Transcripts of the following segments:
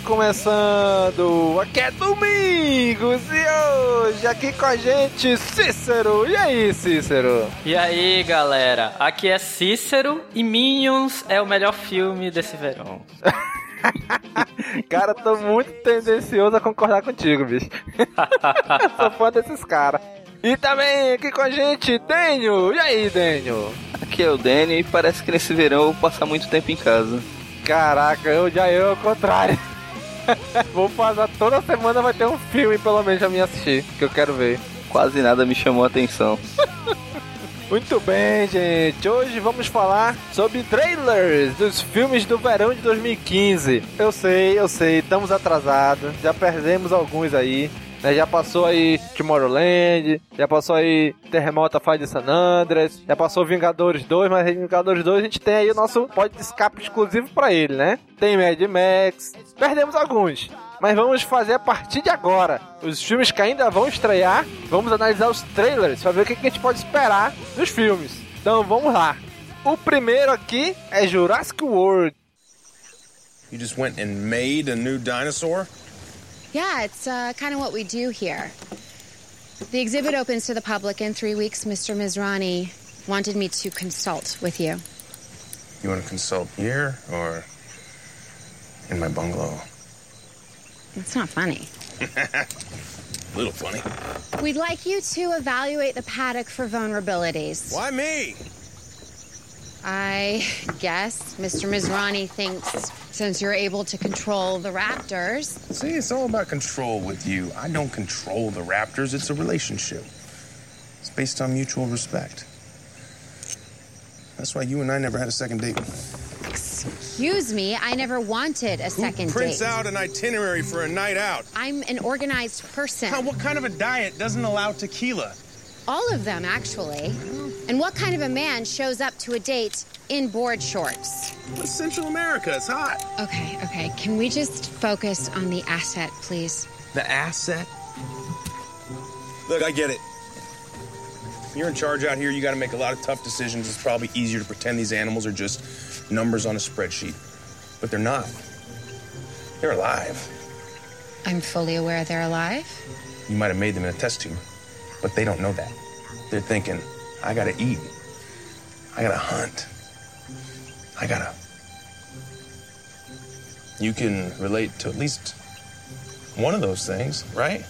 Começando! Aqui é Domingos e hoje aqui com a gente Cícero! E aí, Cícero? E aí, galera? Aqui é Cícero e Minions é o melhor filme desse verão. Cara, tô muito tendencioso a concordar contigo, bicho. Sou fã desses caras. E também aqui com a gente, Daniel! E aí, Daniel? Aqui é o Danny e parece que nesse verão eu vou passar muito tempo em casa. Caraca, eu já eu ao contrário. Vou passar toda semana vai ter um filme pelo menos pra mim assistir, que eu quero ver. Quase nada me chamou a atenção. Muito bem, gente. Hoje vamos falar sobre trailers dos filmes do verão de 2015. Eu sei, eu sei, estamos atrasados. Já perdemos alguns aí. Né? Já passou aí Tomorrowland, já passou aí Terremoto a Faz de San Andreas, já passou Vingadores 2, mas Vingadores 2 a gente tem aí o nosso pod de escape exclusivo pra ele, né? Tem Mad Max, perdemos alguns. Mas vamos fazer a partir de agora. Os filmes que ainda vão estrear, vamos analisar os trailers para ver o que a gente pode esperar dos filmes. Então vamos lá. O primeiro aqui é Jurassic World. You just went and made a new dinosaur? Yeah, it's uh, kind of what we do here. The exhibit opens to the public in three weeks. Mr. Mizrani wanted me to consult with you. You want to consult here or in my bungalow? It's not funny. A little funny. We'd like you to evaluate the paddock for vulnerabilities. Why me? I guess Mr. Mizrani thinks since you're able to control the raptors, See, it's all about control with you. I don't control the Raptors, it's a relationship. It's based on mutual respect. That's why you and I never had a second date. excuse me, I never wanted a second Who prints date. out an itinerary for a night out? I'm an organized person. What kind of a diet doesn't allow tequila? All of them, actually. Oh, And what kind of a man shows up to a date in board shorts? It's Central America. It's hot. Okay, okay. Can we just focus on the asset, please? The asset? Look, I get it. You're in charge out here. You got to make a lot of tough decisions. It's probably easier to pretend these animals are just numbers on a spreadsheet. But they're not. They're alive. I'm fully aware they're alive. You might have made them in a test tube, but they don't know that. They're thinking, I got to eat. I got to hunt. I got to. You can relate to at least one of those things, right?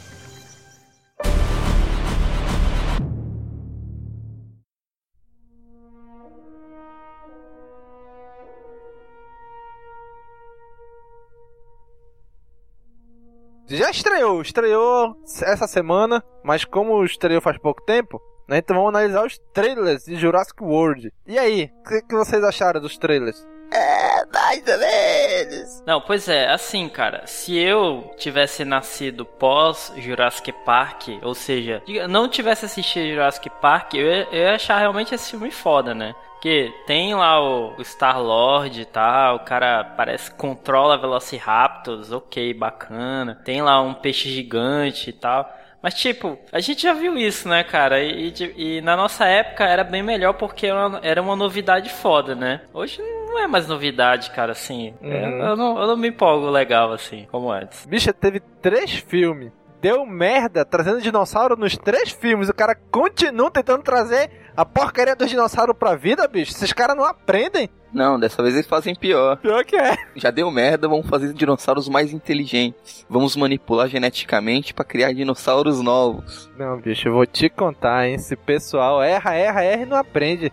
Já estreou, estreou essa semana, mas como estreou faz pouco tempo, né, então vamos analisar os trailers de Jurassic World. E aí, o que, que vocês acharam dos trailers? É, mais ou menos. Não, pois é, assim, cara, se eu tivesse nascido pós Jurassic Park, ou seja, não tivesse assistido Jurassic Park, eu ia, eu ia achar realmente esse filme foda, né? Porque tem lá o, o Star-Lord e tal, o cara parece que controla Velociraptors, ok, bacana. Tem lá um peixe gigante e tal. Mas, tipo, a gente já viu isso, né, cara? E, e- e na nossa época era bem melhor porque era uma, era uma novidade foda, né? Hoje não é mais novidade, cara, assim. É, Uhum. eu, não, eu não me empolgo legal, assim, como antes. Bicha, teve três filmes. Deu merda trazendo dinossauro nos três filmes. O cara continua tentando trazer a porcaria dos dinossauros pra vida, bicho. Esses caras não aprendem. Não, dessa vez eles fazem pior. Pior que é. Já deu merda, vamos fazer dinossauros mais inteligentes. Vamos manipular geneticamente pra criar dinossauros novos. Não, bicho, eu vou te contar, hein? Esse pessoal erra, erra, erra e não aprende.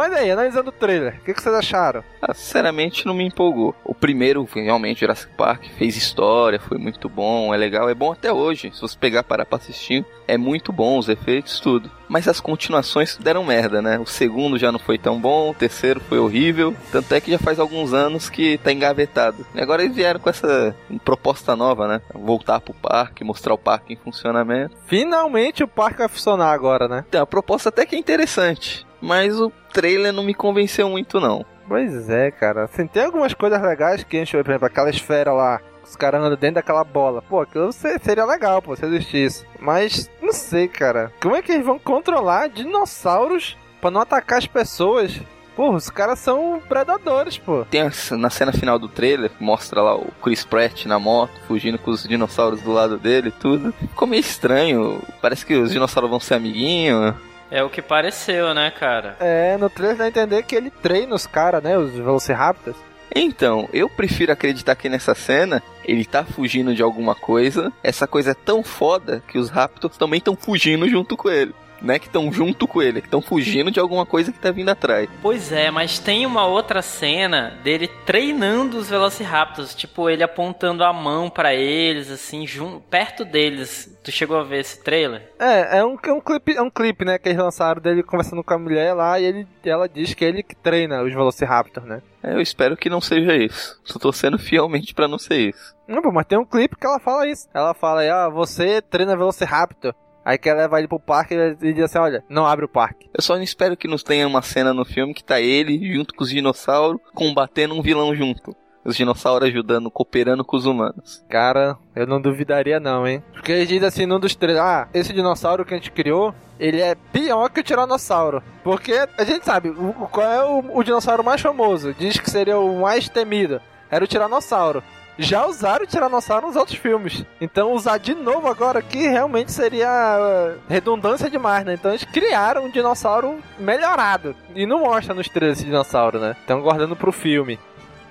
Mas aí, analisando o trailer, o que, que vocês acharam? Ah, sinceramente, não me empolgou. O primeiro, realmente, Jurassic Park, fez história, foi muito bom, é legal, é bom até hoje. Se você pegar parar pra assistir, é muito bom, os efeitos, tudo. Mas as continuações deram merda, né? O segundo já não foi tão bom, o terceiro foi horrível. Tanto é que já faz alguns anos que tá engavetado. E agora eles vieram com essa proposta nova, né? Voltar pro parque, mostrar o parque em funcionamento. Finalmente o parque vai funcionar agora, né? Então, a proposta até que é interessante. Mas o trailer não me convenceu muito, não. Pois é, cara. Assim, tem algumas coisas legais que enchem, por exemplo, aquela esfera lá. Os caras andam dentro daquela bola. Pô, aquilo se- seria legal, pô, se existisse. Mas, não sei, cara. Como é que eles vão controlar dinossauros pra não atacar as pessoas? Pô, os caras são predadores, pô. Tem a- na cena final do trailer, mostra lá o Chris Pratt na moto, fugindo com os dinossauros do lado dele e tudo. Ficou meio estranho. Parece que os dinossauros vão ser amiguinhos. É o que pareceu, né, cara? É, no trailer dá a entender que ele treina os caras, né? Os Velociraptors. Então, eu prefiro acreditar que nessa cena ele tá fugindo de alguma coisa. Essa coisa é tão foda que os Raptors também estão fugindo junto com ele. Não é que estão junto com ele, que estão fugindo de alguma coisa que tá vindo atrás. Pois é, mas tem uma outra cena dele treinando os Velociraptors, tipo ele apontando a mão pra eles, assim, jun- perto deles. Tu chegou a ver esse trailer? É, é um, é um clipe, é um clipe, né, que eles lançaram dele conversando com a mulher lá e ele, ela diz que é ele que treina os Velociraptor, né? É, Eu espero que não seja isso. Tô torcendo fielmente pra não ser isso. Não, mas tem um clipe que ela fala isso. Ela fala aí, ah, você treina Velociraptor. Aí que ela leva ele pro parque e ele diz assim, olha, não abre o parque. Eu só não espero que nos tenha uma cena no filme que tá ele junto com os dinossauros combatendo um vilão junto. Os dinossauros ajudando, cooperando com os humanos. Cara, eu não duvidaria não, hein? Porque eles dizem assim num dos trailers, ah, esse dinossauro que a gente criou, ele é pior que o Tiranossauro. Porque a gente sabe, qual é o, o dinossauro mais famoso? Diz que seria o mais temido. Era o Tiranossauro. Já usaram o Tiranossauro nos outros filmes. Então usar de novo agora aqui realmente seria uh, redundância demais, né? Então eles criaram um dinossauro melhorado. E não mostra nos trailers esse dinossauro, né? Estão guardando pro filme.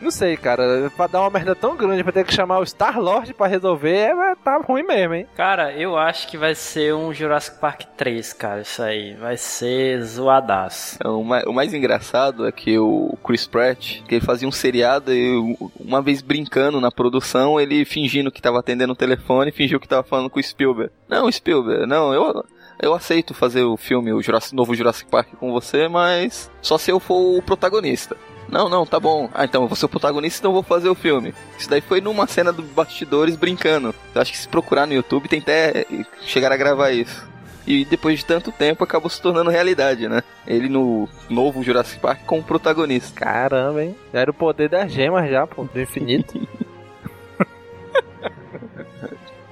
Não sei, cara. Pra dar uma merda tão grande pra ter que chamar o Star-Lord pra resolver, é, tá ruim mesmo, hein? Cara, eu acho que vai ser um Jurassic Park 3, cara, isso aí. Vai ser zoadaço. Então, o, mais, o mais engraçado é que o Chris Pratt, que ele fazia um seriado e uma vez brincando na produção, ele fingindo que tava atendendo o telefone, fingiu que tava falando com o Spielberg. Não, Spielberg, não, eu, eu aceito fazer o filme, o Jurassic, novo Jurassic Park com você, mas só se eu for o protagonista. Não, não, tá bom. Ah, então eu vou ser o protagonista, então eu vou fazer o filme. Isso daí foi numa cena do bastidores brincando. Eu acho que se procurar no YouTube tem até chegar a gravar isso. E depois de tanto tempo acabou se tornando realidade, né? Ele no novo Jurassic Park como protagonista. Caramba, hein? Já era o poder das gemas já, pô, do infinito.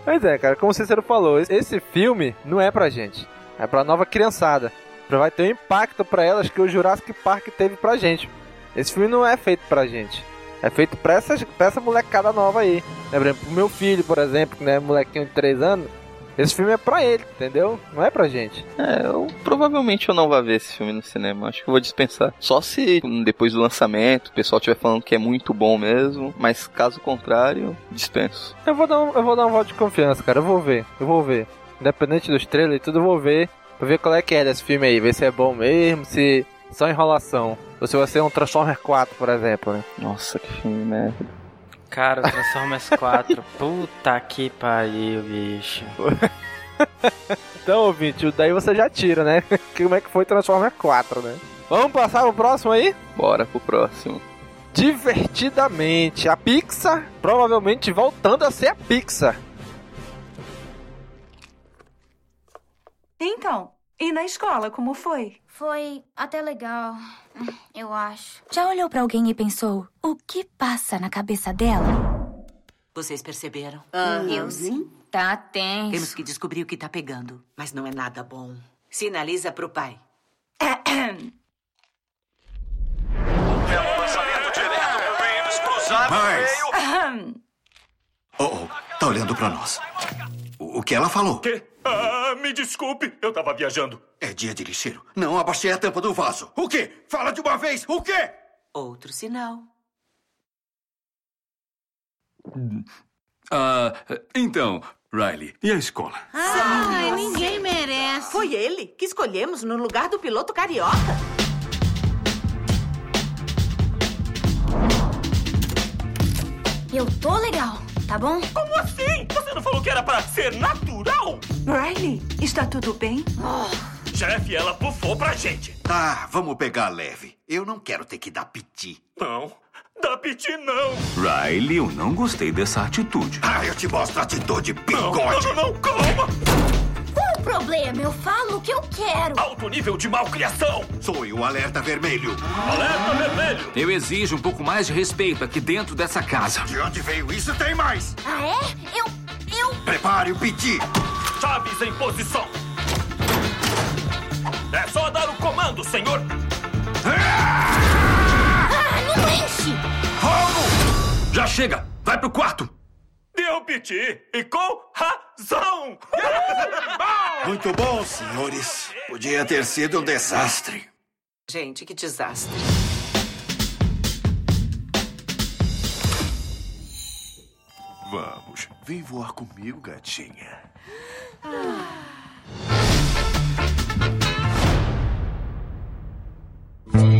Pois é, cara, como o Cícero falou, esse filme não é pra gente. É pra nova criançada. Vai ter um impacto pra elas que o Jurassic Park teve pra gente. Esse filme não é feito pra gente. É feito pra, essas, pra essa molecada nova aí. Né, Por exemplo, o meu filho, por exemplo, que é molequinho de 3 anos. Esse filme é pra ele, entendeu? Não é pra gente. É, eu, provavelmente eu não vou ver esse filme no cinema. Acho que eu vou dispensar. Só se depois do lançamento o pessoal estiver falando que é muito bom mesmo. Mas caso contrário, dispenso. Eu vou dar um, eu vou dar um voto de confiança, cara. Eu vou ver, eu vou ver. Independente dos trailers e tudo, eu vou ver. Pra ver qual é que é desse filme aí. Ver se é bom mesmo, se só enrolação. Se vai ser um Transformer 4, por exemplo, né? Nossa, que filme merda. Cara, o Transformers 4, puta que pariu, bicho. Então, ouvinte, daí você já tira, né? Como é que foi Transformer 4, né? Vamos passar pro próximo aí? Bora pro próximo. divertidamente. A Pixar provavelmente voltando a ser a Pixar. Então, e na escola, como foi? Foi até legal, eu acho. Já olhou pra alguém e pensou: o que passa na cabeça dela? Vocês perceberam? Eu sim. Tá tenso. Temos que descobrir o que tá pegando. Mas não é nada bom. Sinaliza pro pai. Mas... Oh, oh, tá olhando pra nós. O, o que ela falou? Quê? Ah, me desculpe, eu tava viajando. É dia de lixeiro. Não abaixei a tampa do vaso. O quê? Fala de uma vez. O quê? Outro sinal. Ah, então, Riley, e a escola? Ai, ninguém merece. Foi ele que escolhemos no lugar do piloto carioca. Eu tô legal, tá bom? Como assim? Você não falou que era pra ser natural? Riley, está tudo bem? Jeff, ela bufou pra gente. Tá, vamos pegar leve. Eu não quero ter que dar piti. Não, dá piti não. Riley, eu não gostei dessa atitude. Ah, eu te mostro a atitude, Não, bigode. não, não, não, calma. Problema? Eu falo o que eu quero. Alto nível de malcriação. Sou o alerta vermelho. Alerta vermelho. Eu exijo um pouco mais de respeito aqui dentro dessa casa. De onde veio isso, tem mais. Ah, é? Eu. Eu. Prepare o piti. Chaves em posição. É só dar o comando, senhor. Ah, não enche! Fogo! Já chega! Vai pro quarto! Deu piti e com razão. Muito bom, senhores. Podia ter sido um desastre. Gente, que desastre. Vamos, vem voar comigo, gatinha. E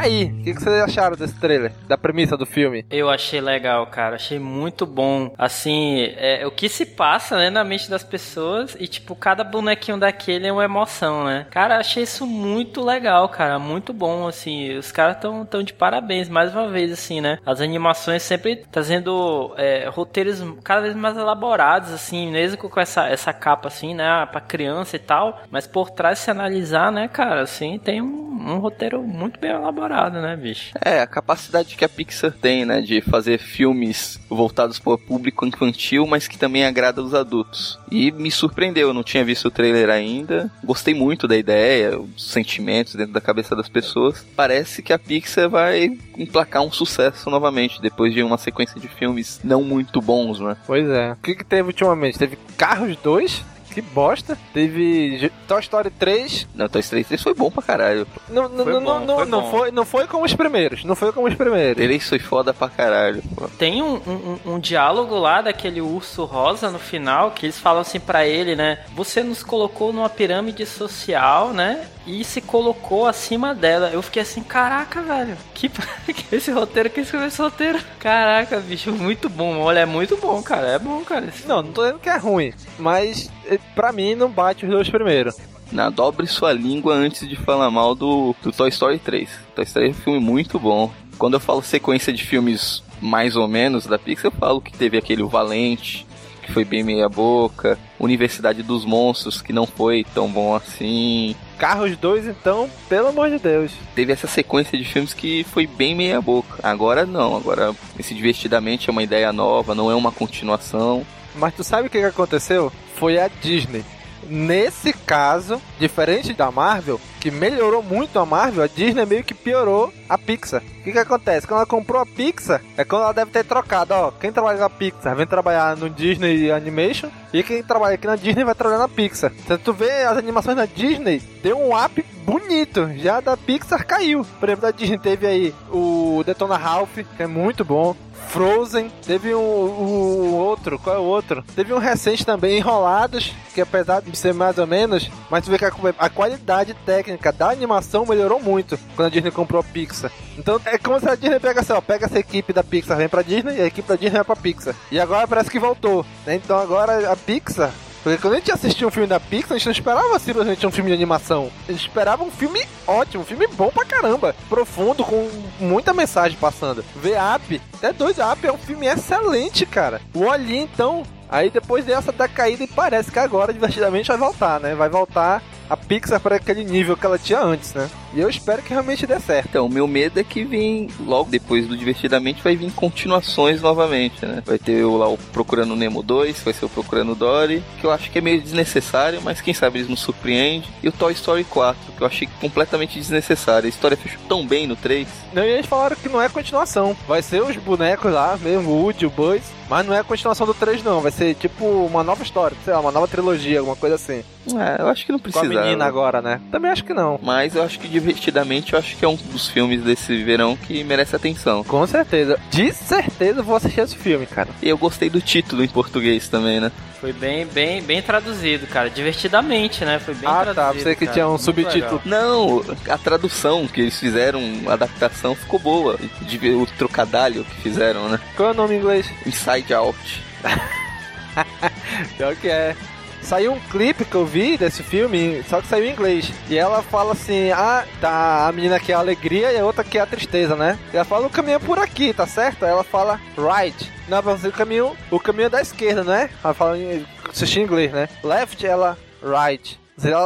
aí, o que, que vocês acharam desse trailer? Da premissa do filme? Eu achei legal, cara. Achei muito bom. Assim, é, o que se passa, né, na mente das pessoas. E, tipo, cada bonequinho daquele é uma emoção, né? Cara, achei isso muito legal, cara. Muito bom, assim. Os caras tão, tão de parabéns, mais uma vez, assim, né? As animações sempre trazendo é, roteiros cada vez mais elaborados, assim, mesmo com essa, essa capa, assim, né? Pra criança e tal. Mas por trás, se analisar, né, cara, assim, tem um, um roteiro muito bem elaborado, né, bicho? É, a capacidade que a Pixar tem, né, de fazer filmes voltados para o público infantil, mas que também agrada os adultos. E me surpreendeu, eu não tinha visto o trailer ainda. Gostei muito da ideia, os sentimentos dentro da cabeça das pessoas. Parece que a Pixar vai emplacar um sucesso novamente, depois de uma sequência de filmes não muito bons, né? Pois é. O que, que teve ultimamente? Teve Carros 2? Que bosta. Teve Toy Story 3. Não, Toy Story 3 foi bom pra caralho. Não, não, Foi não, bom, não, foi não, bom. foi, não foi como os primeiros. Não foi como os primeiros. Ele foi foda pra caralho. pô. Tem um, um, um diálogo lá daquele urso rosa no final que eles falam assim pra ele, né? Você nos colocou numa pirâmide social, né? E se colocou acima dela. Eu fiquei assim, caraca, velho. Que esse roteiro, quem escreveu esse roteiro? Caraca, bicho, muito bom. Olha, é muito bom, cara. É bom, cara. Esse Não, não tô dizendo que é ruim. Mas eh, pra mim não bate os dois primeiros. Na dobre sua língua antes de falar mal do, do Toy Story 3. Toy Story é um filme muito bom. Quando eu falo sequência de filmes mais ou menos da Pixar, eu falo que teve aquele O Valente, que foi bem meia boca, Universidade dos Monstros, que não foi tão bom assim. Carros 2, então, pelo amor de Deus. Teve essa sequência de filmes que foi bem meia boca. Agora não, agora esse Divertidamente é uma ideia nova, não é uma continuação. Mas tu sabe o que, que aconteceu? Foi a Disney. Nesse caso, diferente da Marvel, que melhorou muito a Marvel, a Disney meio que piorou a Pixar. O que, que acontece? Quando ela comprou a Pixar, é quando ela deve ter trocado, ó. Quem trabalha na Pixar vem trabalhar no Disney Animation e quem trabalha aqui na Disney vai trabalhar na Pixar. Então tu vê as animações da Disney, deu um up bonito. Já da Pixar caiu. Por exemplo, da Disney teve aí o Detona Ralph, que é muito bom. Frozen, teve um, o outro, qual é o outro? Teve um recente também, Enrolados, que apesar de ser mais ou menos, mas tu vê que a, a qualidade técnica da animação melhorou muito quando a Disney comprou a Pixar. Então é como se a Disney pega assim, ó, pega essa equipe da Pixar, vem pra Disney, e a equipe da Disney vai pra Pixar. E agora parece que voltou, né? Então agora a Pixar Porque quando a gente assistia um filme da Pixar, a gente não esperava simplesmente um filme de animação. A gente esperava um filme ótimo, um filme bom pra caramba. Profundo, com muita mensagem passando. V-Up, até dois Up é um filme excelente, cara. O Oli, então, Aí depois dessa decaída, e parece que agora, divertidamente, vai voltar, né? Vai voltar a Pixar para aquele nível que ela tinha antes, né? E eu espero que realmente dê certo. Então, o meu medo é que vem, logo depois do Divertidamente, vai vir continuações novamente, né? Vai ter lá o Procurando Nemo 2, vai ser o Procurando Dory, que eu acho que é meio desnecessário, mas quem sabe eles nos surpreendem. E o Toy Story 4, que eu achei completamente desnecessário. A história fechou tão bem no 3. Não, e eles falaram que não é continuação. Vai ser os bonecos lá, mesmo o Woody, o Buzz, mas não é a continuação do 3 não. Vai ser tipo uma nova história, sei lá, uma nova trilogia, alguma coisa assim. É, eu acho que não precisa. Menina agora, né? Também acho que não. Mas eu acho que divertidamente, eu acho que é um dos filmes desse verão que merece atenção. Com certeza. De certeza vou assistir esse filme, cara. E eu gostei do título em português também, né? Foi bem, bem, bem traduzido, cara. Divertidamente, né? Foi bem ah, traduzido. tá. Você que cara. tinha um Muito subtítulo. legal. Não, a tradução que eles fizeram, a adaptação ficou boa. De- O trocadilho que fizeram, né? Qual é o nome em inglês? Inside Out. Pior que é. Saiu um clipe que eu vi desse filme, só que saiu em inglês. E ela fala assim: Ah, tá, a menina quer a alegria e a outra quer a tristeza, né? E ela fala: O caminho é por aqui, tá certo? Aí ela fala: Right. Não, pra você o caminho, o caminho é da esquerda, né? Ela fala em em inglês, né? Left, ela, right.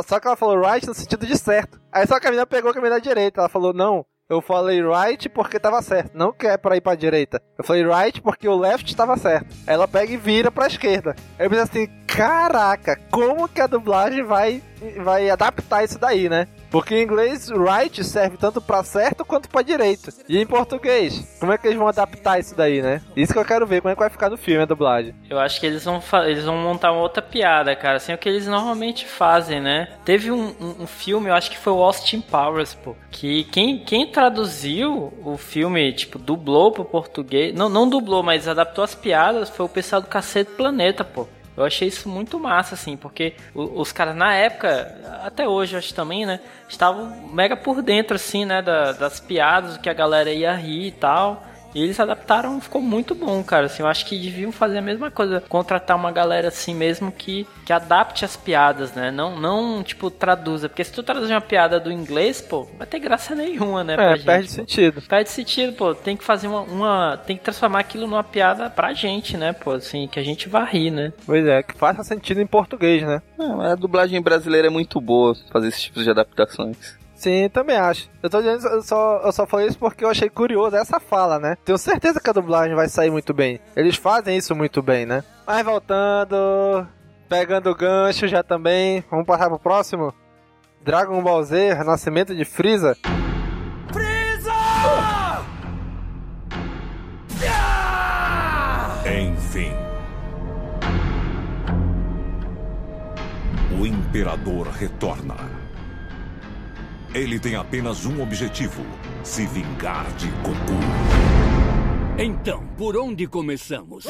Só que ela falou right no sentido de certo. Aí só que a menina pegou o caminho da direita. Ela falou: Não, eu falei right porque tava certo, não que é pra ir pra direita. Eu falei right porque o left tava certo. Ela pega e vira pra esquerda. Eu pensei assim, caraca, como que a dublagem vai, vai adaptar isso daí, né? Porque em inglês, right serve tanto pra certo quanto pra direito. E em português, como é que eles vão adaptar isso daí, né? Isso que eu quero ver, como é que vai ficar no filme a dublagem. Eu acho que eles vão, eles vão montar uma outra piada, cara. Assim, é o que eles normalmente fazem, né? Teve um, um- um filme, eu acho que foi o Austin Powers, pô. Que quem, quem traduziu o filme, tipo, dublou pro português. Não, não dublou, mas adaptou as piadas, foi o pessoal do Cacete Planeta, pô. Eu achei isso muito massa, assim, porque os caras na época, até hoje acho também, né? Estavam mega por dentro, assim, né? da- das piadas, do que a galera ia rir e tal. E eles adaptaram, ficou muito bom, cara. Assim, eu acho que deviam fazer a mesma coisa. Contratar uma galera assim mesmo que, que adapte as piadas, né? Não, não, tipo, traduza. Porque se tu traduzir uma piada do inglês, pô, não vai ter graça nenhuma, né? pra É, gente, perde pô. sentido. Perde sentido, pô. Tem que fazer uma, uma. Tem que transformar aquilo numa piada pra gente, né, pô? Assim, que a gente vá rir, né? Pois é, que faça sentido em português, né? Não, a dublagem brasileira é muito boa fazer esse tipo de adaptações. Sim, também acho. Eu tô dizendo, eu só, eu só falei isso porque eu achei curioso essa fala, né? Tenho certeza que a dublagem vai sair muito bem. Eles fazem isso muito bem, né? Mas voltando, pegando o gancho já também, vamos passar pro próximo? Dragon Ball Z, Renascimento de Freeza. Enfim. O Imperador retorna. Ele tem apenas um objetivo: se vingar de Goku. Então, por onde começamos?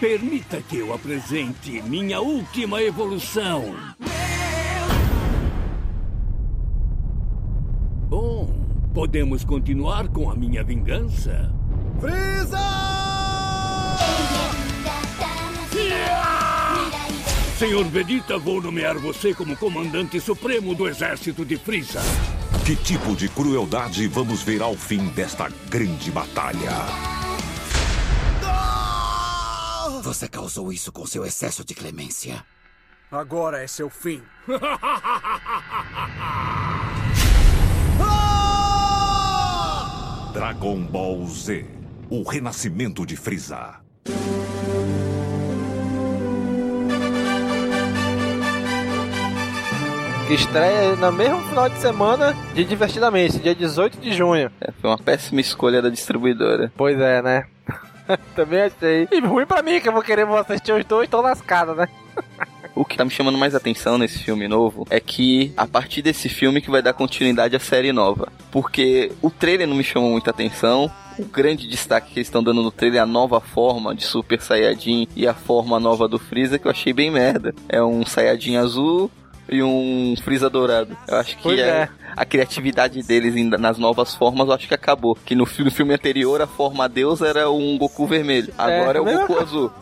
Permita que eu apresente minha última evolução. Bom, podemos continuar com a minha vingança? Senhor Vegeta, vou nomear você como comandante supremo do exército de Freeza. Que tipo de crueldade vamos ver ao fim desta grande batalha? Você causou isso com seu excesso de clemência. Agora é seu fim. Dragon Ball Z O Renascimento de Frieza. Que estreia no mesmo final de semana de Divertidamente, dia 18 de junho. É, foi uma péssima escolha da distribuidora. Pois é, né? Também achei. E ruim pra mim, que eu vou querer assistir os dois, tô lascado, né? O que tá me chamando mais atenção nesse filme novo é que a partir desse filme que vai dar continuidade à série nova. Porque o trailer não me chamou muita atenção. O grande destaque que eles estão dando no trailer é a nova forma de Super Saiyajin e a forma nova do Freeza, que eu achei bem merda. É um Saiyajin azul e um Freeza dourado. Eu acho que é, é. a criatividade deles nas novas formas, eu acho que acabou. Que no, fi- no filme anterior, a forma Deus era um Goku vermelho. Agora é, o mesmo- Goku azul.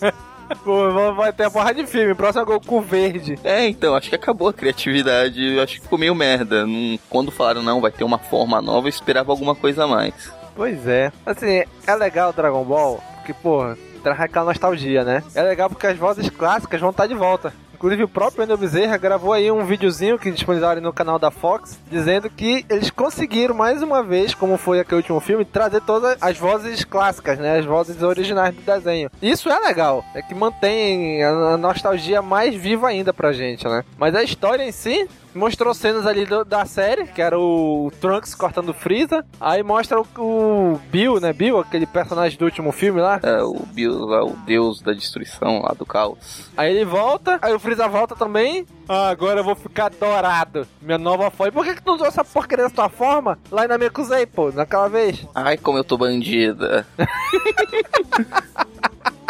Pô, vai- ter a porra de filme. Próximo é Goku verde. É, então, acho que acabou a criatividade. Acho que ficou meio merda. Quando falaram, não, vai ter uma forma nova, eu esperava alguma coisa a mais. Pois é. Assim, é legal o Dragon Ball, porque, porra, traz aquela nostalgia, né? É legal porque as vozes clássicas vão estar de volta. Inclusive o próprio Wendel Bezerra gravou aí um videozinho que disponibilizaram no canal da Fox, dizendo que eles conseguiram mais uma vez, como foi aquele último filme, trazer todas as vozes clássicas, né? As vozes originais do desenho. Isso é legal, é que mantém a nostalgia mais viva ainda pra gente, né? Mas a história em si mostrou cenas ali do- da série, que era o Trunks cortando o Freeza. Aí mostra o, o Bill, né? Bill, aquele personagem do último filme lá. É, o Bill lá, o deus da destruição lá do caos. Aí ele volta, aí o Freeza volta também. Ah, agora eu vou ficar dourado. Minha nova forma. Por que, que tu usou essa porcaria da tua forma lá na Mekuzei, pô, naquela vez? Ai, como eu tô bandida.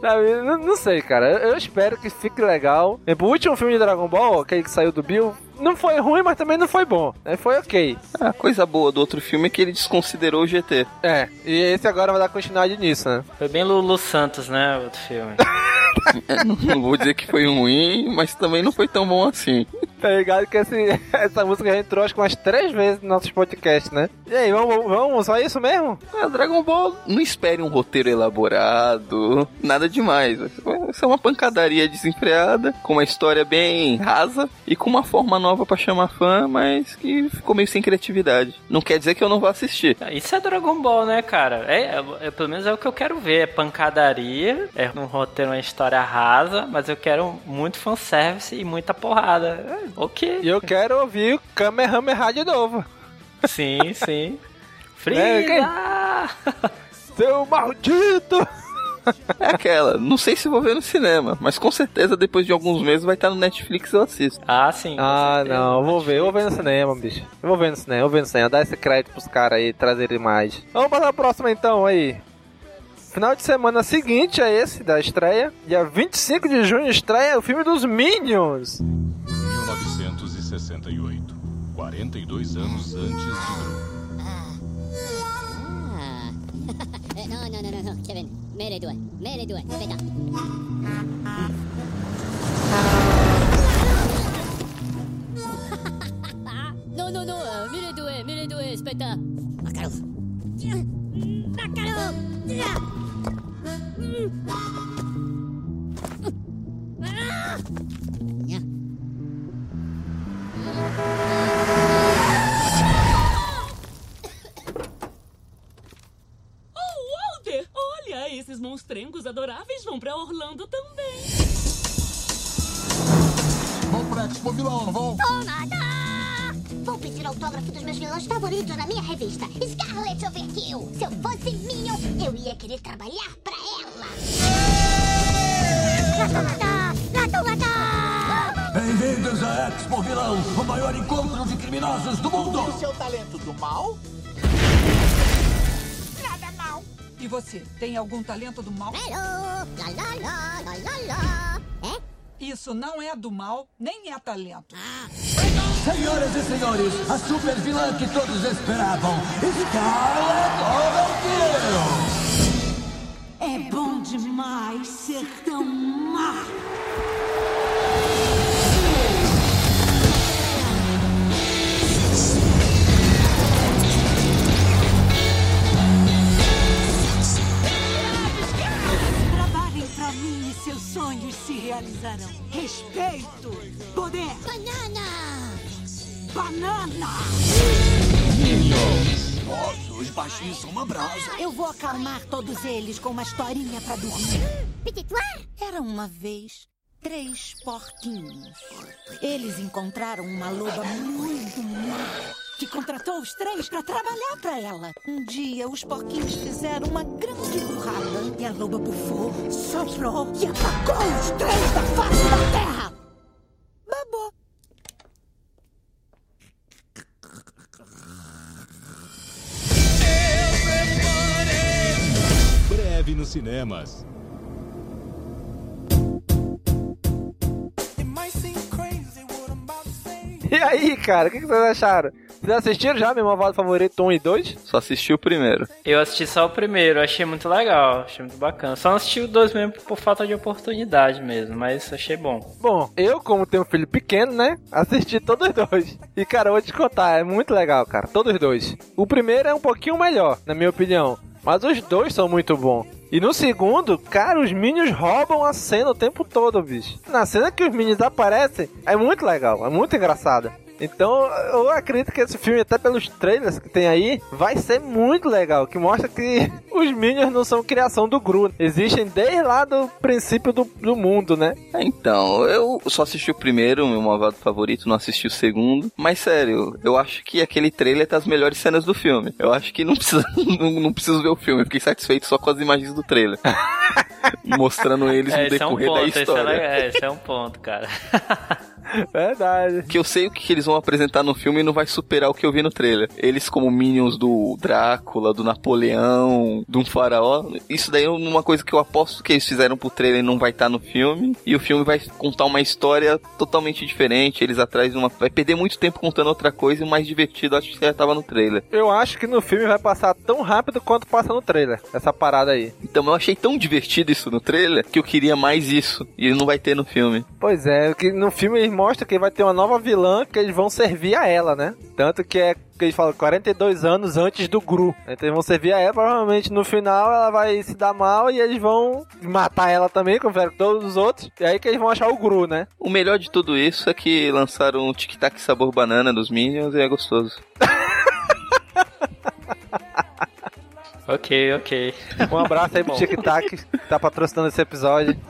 Sabe, não, não sei, cara. Eu, eu espero que fique legal. O último filme de Dragon Ball, aquele que saiu do Bill, não foi ruim, mas também não foi bom. Né? Foi ok. A coisa boa do outro filme é que ele desconsiderou o GT. É, e esse agora vai dar continuidade nisso, né? Foi bem Lulu Santos, né? O outro filme. É, não vou dizer que foi ruim, mas também não foi tão bom assim. Tá ligado que esse- essa música já entrou acho que umas três vezes nos nossos podcasts, né? E aí, vamos, vamos, só isso mesmo? É, Dragon Ball, não espere um roteiro elaborado, nada demais. Isso é uma pancadaria desenfreada, com uma história bem rasa e com uma forma nova pra chamar fã, mas que ficou meio sem criatividade. Não quer dizer que eu não vá assistir. Isso é Dragon Ball, né, cara? É, é- é- pelo menos é o que eu quero ver. É pancadaria, é um roteiro, uma história rasa, mas eu quero muito fanservice e muita porrada. É, ok. E eu quero ouvir o Kamehameha de novo. Sim, sim. É, quem? Freeza! Seu maldito! É aquela, não sei se vou ver no cinema, mas com certeza depois de alguns meses vai estar no Netflix e eu assisto. Ah, sim. Ah, não, eu vou ver, eu vou ver no cinema, bicho. Eu vou ver no cinema, eu vou ver no cinema, dar esse crédito pros caras aí, trazerem mais. Vamos para a próxima então aí. Final de semana seguinte é esse da estreia. Dia 25 de junho estreia o filme dos Minions. 1968, 42 anos antes de Drew. Não, não, não, não, Kevin. Mere due, mere due, aspetta. Não, no, no, mere due, mere due, aspetta. Macarov. Macarov! Vilões favoritos na minha revista. Scarlet Overkill. Se eu fosse Minion, eu ia querer trabalhar pra ela. Bem-vindos à Expo Vilão, o maior encontro de criminosos do mundo. O seu talento do mal? Nada mal. E você, tem algum talento do mal? Hello! Lá, lá, lá, lá, lá, lá. É? Isso não é do mal, nem é talento. Senhoras e senhores, a super vilã que todos esperavam, Scarlet Overkill! É bom demais ser tão má. Trabalhem pra mim e seus sonhos se realizarão. Respeito, poder. Banana! Banana! Nossa, os baixinhos são uma brasa. Eu vou acalmar todos eles com uma historinha pra dormir. Era uma vez três porquinhos. Eles encontraram uma loba muito má que contratou os três pra trabalhar pra ela. Um dia, os porquinhos fizeram uma grande burrada e a loba bufou, soprou e apagou os três da face da terra. Babou. Breve nos cinemas. E aí, cara, o que, que vocês acharam? Vocês assistiram já meu malvado favorito 1 e 2? Só assisti o primeiro. Eu assisti só o primeiro, achei muito legal, achei muito bacana. Só não assisti o dois mesmo por falta de oportunidade mesmo, mas achei bom. Bom, eu, como tenho um filho pequeno, né? Assisti todos os dois. E, cara, eu vou te contar, é muito legal, cara. Todos os dois. O primeiro é um pouquinho melhor, na minha opinião. Mas os dois são muito bons. E no segundo, cara, os Minions roubam a cena o tempo todo, bicho. Na cena que os Minions aparecem, é muito legal, é muito engraçado. Então, eu acredito que esse filme, até pelos trailers que tem aí, vai ser muito legal. Que mostra que os Minions não são criação do Gru. Existem desde lá do princípio do, do mundo, né? É, então, eu só assisti o primeiro, meu malvado favorito, não assisti o segundo. Mas sério, eu acho que aquele trailer tá as melhores cenas do filme. Eu acho que não precisa, não, não preciso ver o filme. Eu fiquei satisfeito só com as imagens do trailer. Mostrando eles É, no esse é um decorrer ponto, da esse é, história. le- é, esse é um ponto, cara. Verdade. Que eu sei o que eles vão apresentar no filme e não vai superar o que eu vi no trailer. Eles como minions do Drácula, do Napoleão, de um faraó. Isso daí é uma coisa que eu aposto que eles fizeram pro trailer e não vai estar no filme. E o filme vai contar uma história totalmente diferente. Eles atrás de uma. Vai perder muito tempo contando outra coisa e mais divertido acho que já tava no trailer. Eu acho que no filme vai passar tão rápido quanto passa no trailer. Essa parada aí. Então eu achei tão divertido isso no trailer que eu queria mais isso. E não vai ter no filme. Pois é, que no filme eles mostram que vai ter uma nova vilã que eles vão servir a ela, né? Tanto que é que eles falam 42 anos antes do Gru. Então eles vão servir a ela, provavelmente no final ela vai se dar mal e eles vão matar ela também, como fizeram com todos os outros. E aí que eles vão achar o Gru, né? O melhor de tudo isso é que lançaram o Tic Tac sabor banana dos Minions e é gostoso. ok, ok. Um abraço aí pro Bom. Tic Tac, que tá patrocinando esse episódio.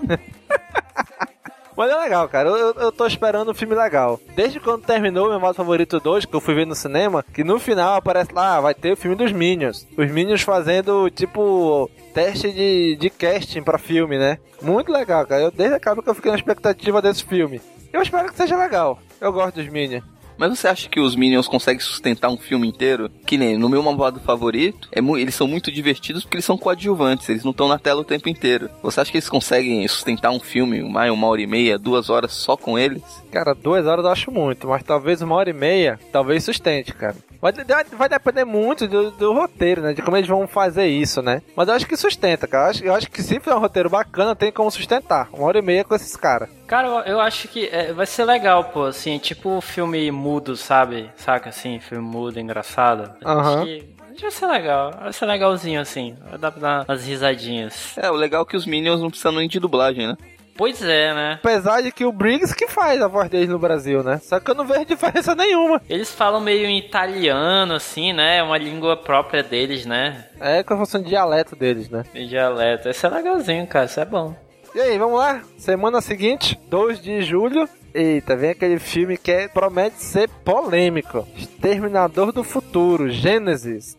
Mas é legal, cara. Eu, eu- eu tô esperando um filme legal. Desde quando terminou meu modo favorito 2, que eu fui ver no cinema, que no final aparece lá, ah, vai ter o filme dos Minions. Os Minions fazendo, tipo, teste de, de casting pra filme, né? Muito legal, cara. Eu, desde aquela que eu fiquei na expectativa desse filme. Eu espero que seja legal. Eu gosto dos Minions. Mas você acha que os Minions conseguem sustentar um filme inteiro? Que nem no meu malvado favorito, é eles são muito divertidos porque eles são coadjuvantes, eles não estão na tela o tempo inteiro. Você acha que eles conseguem sustentar um filme, uma, uma hora e meia, duas horas só com eles? Cara, duas horas eu acho muito, mas talvez uma hora e meia, talvez sustente, cara. Vai, vai depender muito do, do roteiro, né? De como eles vão fazer isso, né? Mas eu acho que sustenta, cara. Eu acho, eu acho que se for um roteiro bacana, tem como sustentar. Uma hora e meia com esses caras. Cara, eu, eu acho que é, vai ser legal, pô, assim, tipo filme mudo, sabe? Saca assim, filme mudo, engraçado. Aham. Acho que vai ser legal, vai ser legalzinho assim, vai dar pra dar umas risadinhas. É, o legal é que os Minions não precisam nem de dublagem, né? Pois é, né? Apesar de que o Briggs que faz a voz deles no Brasil, né? Só que eu não vejo diferença nenhuma. Eles falam meio em italiano, assim, né? É uma língua própria deles, né? É como se fosse um dialeto deles, né? Dialeto. Isso é legalzinho, cara, isso é bom. E aí, vamos lá? Semana seguinte, 2 de julho. Eita, vem aquele filme que é- promete ser polêmico. Exterminador do Futuro, Gênesis.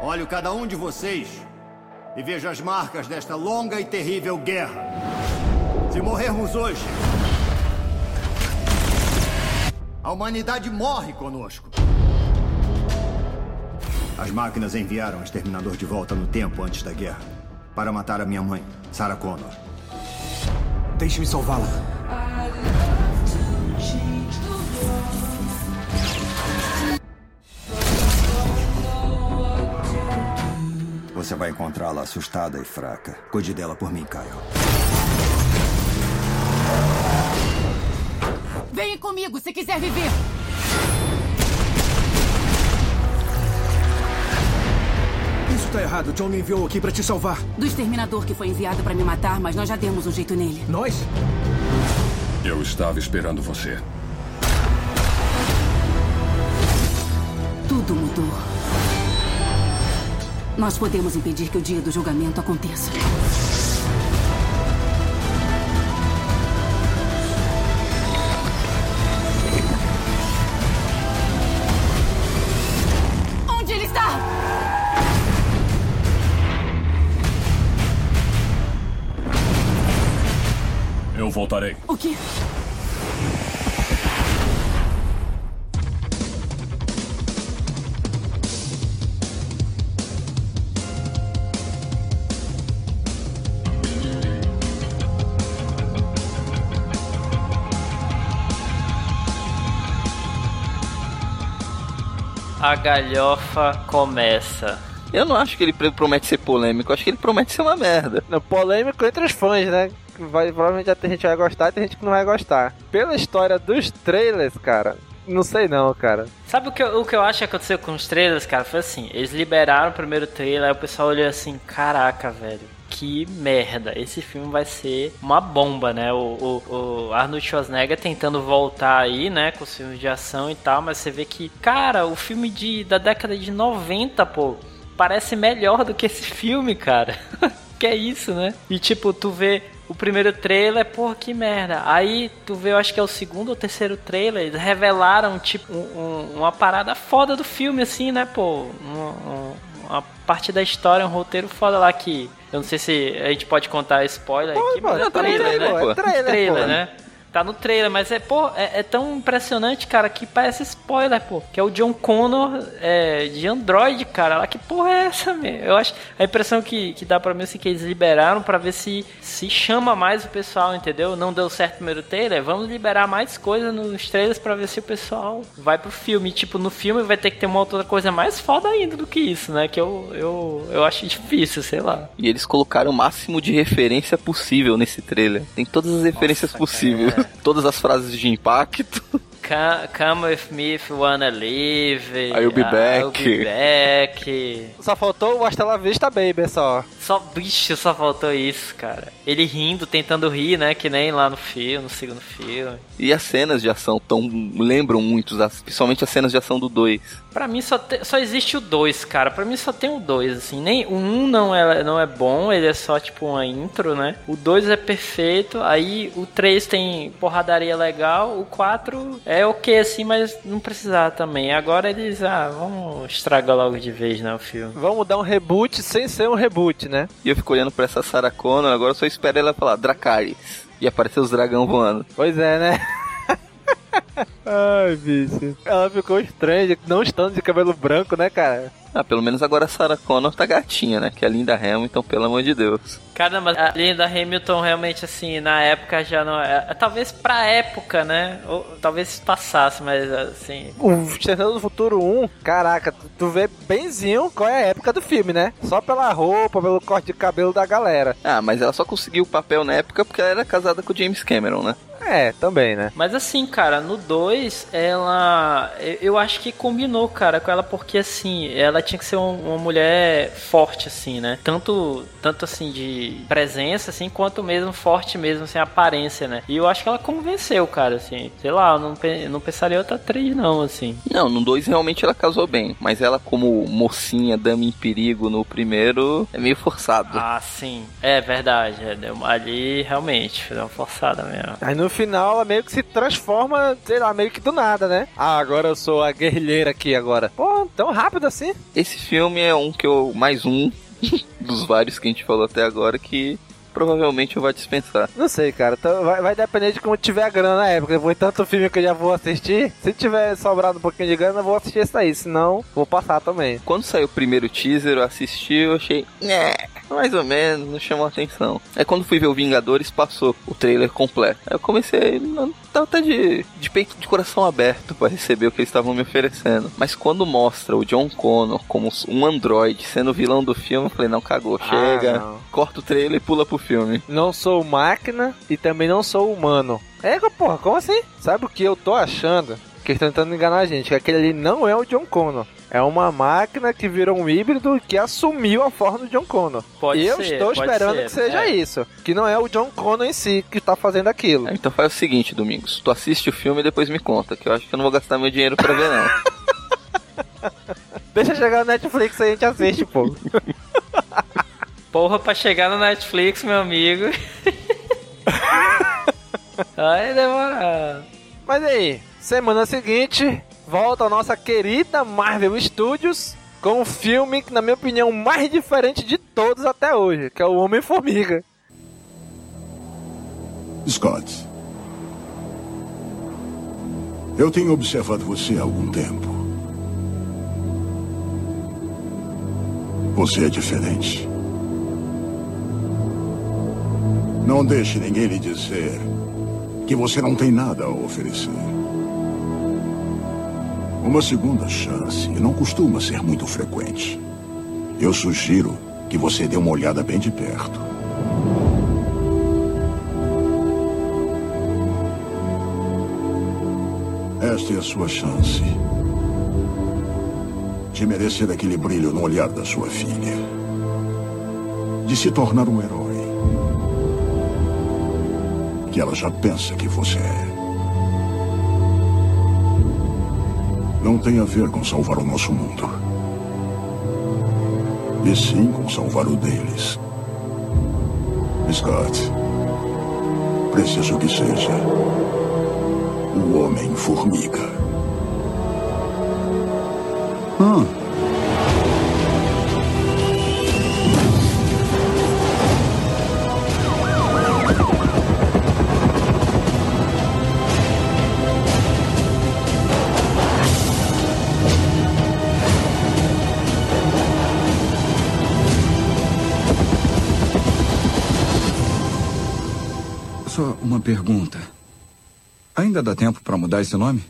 Olho cada um de vocês e vejo as marcas desta longa e terrível guerra. Se morrermos hoje, a humanidade morre conosco. As máquinas enviaram o exterminador de volta no tempo antes da guerra para matar a minha mãe, Sarah Connor. Deixe-me salvá-la. Você vai encontrá-la assustada e fraca. Cuide dela por mim, Kyle. Vem comigo se quiser viver. Isso tá errado. John me enviou aqui pra te salvar. Do exterminador que foi enviado pra me matar, mas nós já demos um jeito nele. Nós? Eu estava esperando você. Tudo mudou. Nós podemos impedir que o dia do julgamento aconteça. Onde ele está? Eu voltarei. O quê? A galhofa começa. Eu não acho que ele promete ser polêmico, acho que ele promete ser uma merda. Não, polêmico entre os fãs, né? Vai, provavelmente a gente vai gostar e tem gente que não vai gostar. Pela história dos trailers, cara, não sei não, cara. Sabe o que, eu, o que eu acho que aconteceu com os trailers, cara? Foi assim, eles liberaram o primeiro trailer, aí o pessoal olhou assim, caraca, velho que merda, esse filme vai ser uma bomba, né? O, o, o, Arnold Schwarzenegger tentando voltar aí, né, com os filmes de ação e tal, mas você vê que, cara, o filme de, da década de 90, pô, parece melhor do que esse filme, cara. que é isso, né? E tipo, tu vê o primeiro trailer, porra, que merda. Aí tu vê, eu acho que é o segundo ou terceiro trailer, eles revelaram, tipo, um, um, uma parada foda do filme, assim, né, pô? Um, uma parte da história, um roteiro foda lá que. Eu não sei se a gente pode contar spoiler pô, aqui, mas é trailer, trailer, né? É trailer, trailer né? Tá no trailer, mas é, pô, é, é, tão impressionante, cara, que parece spoiler, pô. Que é o John Connor é, de Android, cara. Lá que porra é essa, meu? Eu acho. A impressão que, que dá pra mim assim, que eles liberaram pra ver se se chama mais o pessoal, entendeu? Não deu certo o primeiro trailer, vamos liberar mais coisa nos trailers pra ver se o pessoal vai pro filme. E, tipo, no filme vai ter que ter uma outra coisa mais foda ainda do que isso, né? Que eu, eu, eu acho difícil, sei lá. E eles colocaram o máximo de referência possível nesse trailer. Tem todas as referências Nossa, possíveis. Cara. Todas as frases de impacto. Come with me if you wanna live. I'll be back. I'll be back. Só faltou o Hasta la Vista Baby, só. Só, bicho, só faltou isso, cara. Ele rindo, tentando rir, né? Que nem lá no filme, no segundo filme. E as cenas de ação tão lembram muito, principalmente as cenas de ação do 2. Pra mim só, te, só existe o 2, cara. Pra mim só tem o 2, assim. Nem, o 1 um não é, não é bom, ele é só tipo uma intro, né? O 2 é perfeito, aí o 3 tem porradaria legal, o 4 é ok assim, mas não precisava também. Agora eles, ah, vamos estragar logo de vez, né, o filme. Vamos dar um reboot sem ser um reboot, né? E eu fico olhando pra essa Sarah Connor, agora eu só espero ela falar Dracarys. E aparecer os dragão voando. Pois é, né? Ai, bicho. Ela ficou estranha, não estando de cabelo branco, né, cara? Ah, pelo menos agora a Sarah Connor tá gatinha, né? Que é a Linda Hamilton, pelo amor de Deus. Caramba, a Linda Hamilton realmente, assim, na época já não. É, talvez pra época, né? Ou talvez passasse, mas assim. O Exterminador do Futuro 1, caraca, tu, tu vê benzinho qual é a época do filme, né? Só pela roupa, pelo corte de cabelo da galera. Ah, mas ela só conseguiu o papel na época porque ela era casada com o James Cameron, né? É, também, né? Mas assim, cara, no 2, ela. Eu acho que combinou, cara, com ela, porque assim, ela tinha que ser uma mulher forte, assim, né? Tanto, tanto assim, de presença, assim, quanto mesmo forte mesmo, assim, aparência, né? E eu acho que ela convenceu, cara, assim. Sei lá, eu não, não pensaria outra atriz, não, assim. Não, no 2 realmente ela casou bem, mas ela, como mocinha, dama em perigo no primeiro, é meio forçado. Ah, sim. É verdade. É, ali realmente, deu uma forçada mesmo. Aí no final ela meio que se transforma, sei lá, meio que do nada, né? Ah, agora eu sou a guerrilheira aqui agora. Pô, tão rápido assim? Esse filme é um que eu. mais um dos vários que a gente falou até agora que provavelmente eu vou dispensar. Não sei, cara. Então vai, vai, depender de como tiver a grana na época. Foi tanto filme que eu já vou assistir. Se tiver sobrado um pouquinho de grana, eu vou assistir esse aí. Senão, vou passar também. Quando saiu o primeiro teaser, eu assisti eu achei. Né, mais ou menos, não chamou atenção. Aí quando fui ver o Vingadores, passou o trailer completo. Aí eu comecei, não, tava até de, de peito de coração aberto para receber o que eles estavam me oferecendo. Mas quando mostra o John Connor como um androide sendo o vilão do filme, eu falei, não, cagou, ah, chega, não. corta o trailer e pula pro filme. Não sou máquina e também não sou humano. É, porra, como assim? Sabe o que eu tô achando? Que estão tentando enganar a gente, que aquele ali não é o John Connor. É uma máquina que virou um híbrido que assumiu a forma do John Connor. Pode eu ser, estou esperando ser, que seja é. isso. Que não é o John Connor em si que está fazendo aquilo. Então faz o seguinte, Domingos. Tu assiste o filme e depois me conta, que eu acho que eu não vou gastar meu dinheiro pra ver, não. Deixa chegar no Netflix aí a gente assiste, pô. Porra, pra chegar no Netflix, meu amigo. Vai demorar. Mas aí, semana seguinte, volta a nossa querida Marvel Studios com um filme que, na minha opinião, mais diferente de todos até hoje, que é o Homem-Formiga. Scott, eu tenho observado você há algum tempo. Você é diferente. Não deixe ninguém lhe dizer que você não tem nada a oferecer. Uma segunda chance não costuma ser muito frequente. Eu sugiro que você dê uma olhada bem de perto. Esta é a sua chance de merecer aquele brilho no olhar da sua filha, de se tornar um herói que ela já pensa que você é. Não tem a ver com salvar o nosso mundo, e sim com salvar o deles. Scott, preciso que seja o Homem-Formiga. Hum. Só uma pergunta. Ainda dá tempo para mudar esse nome?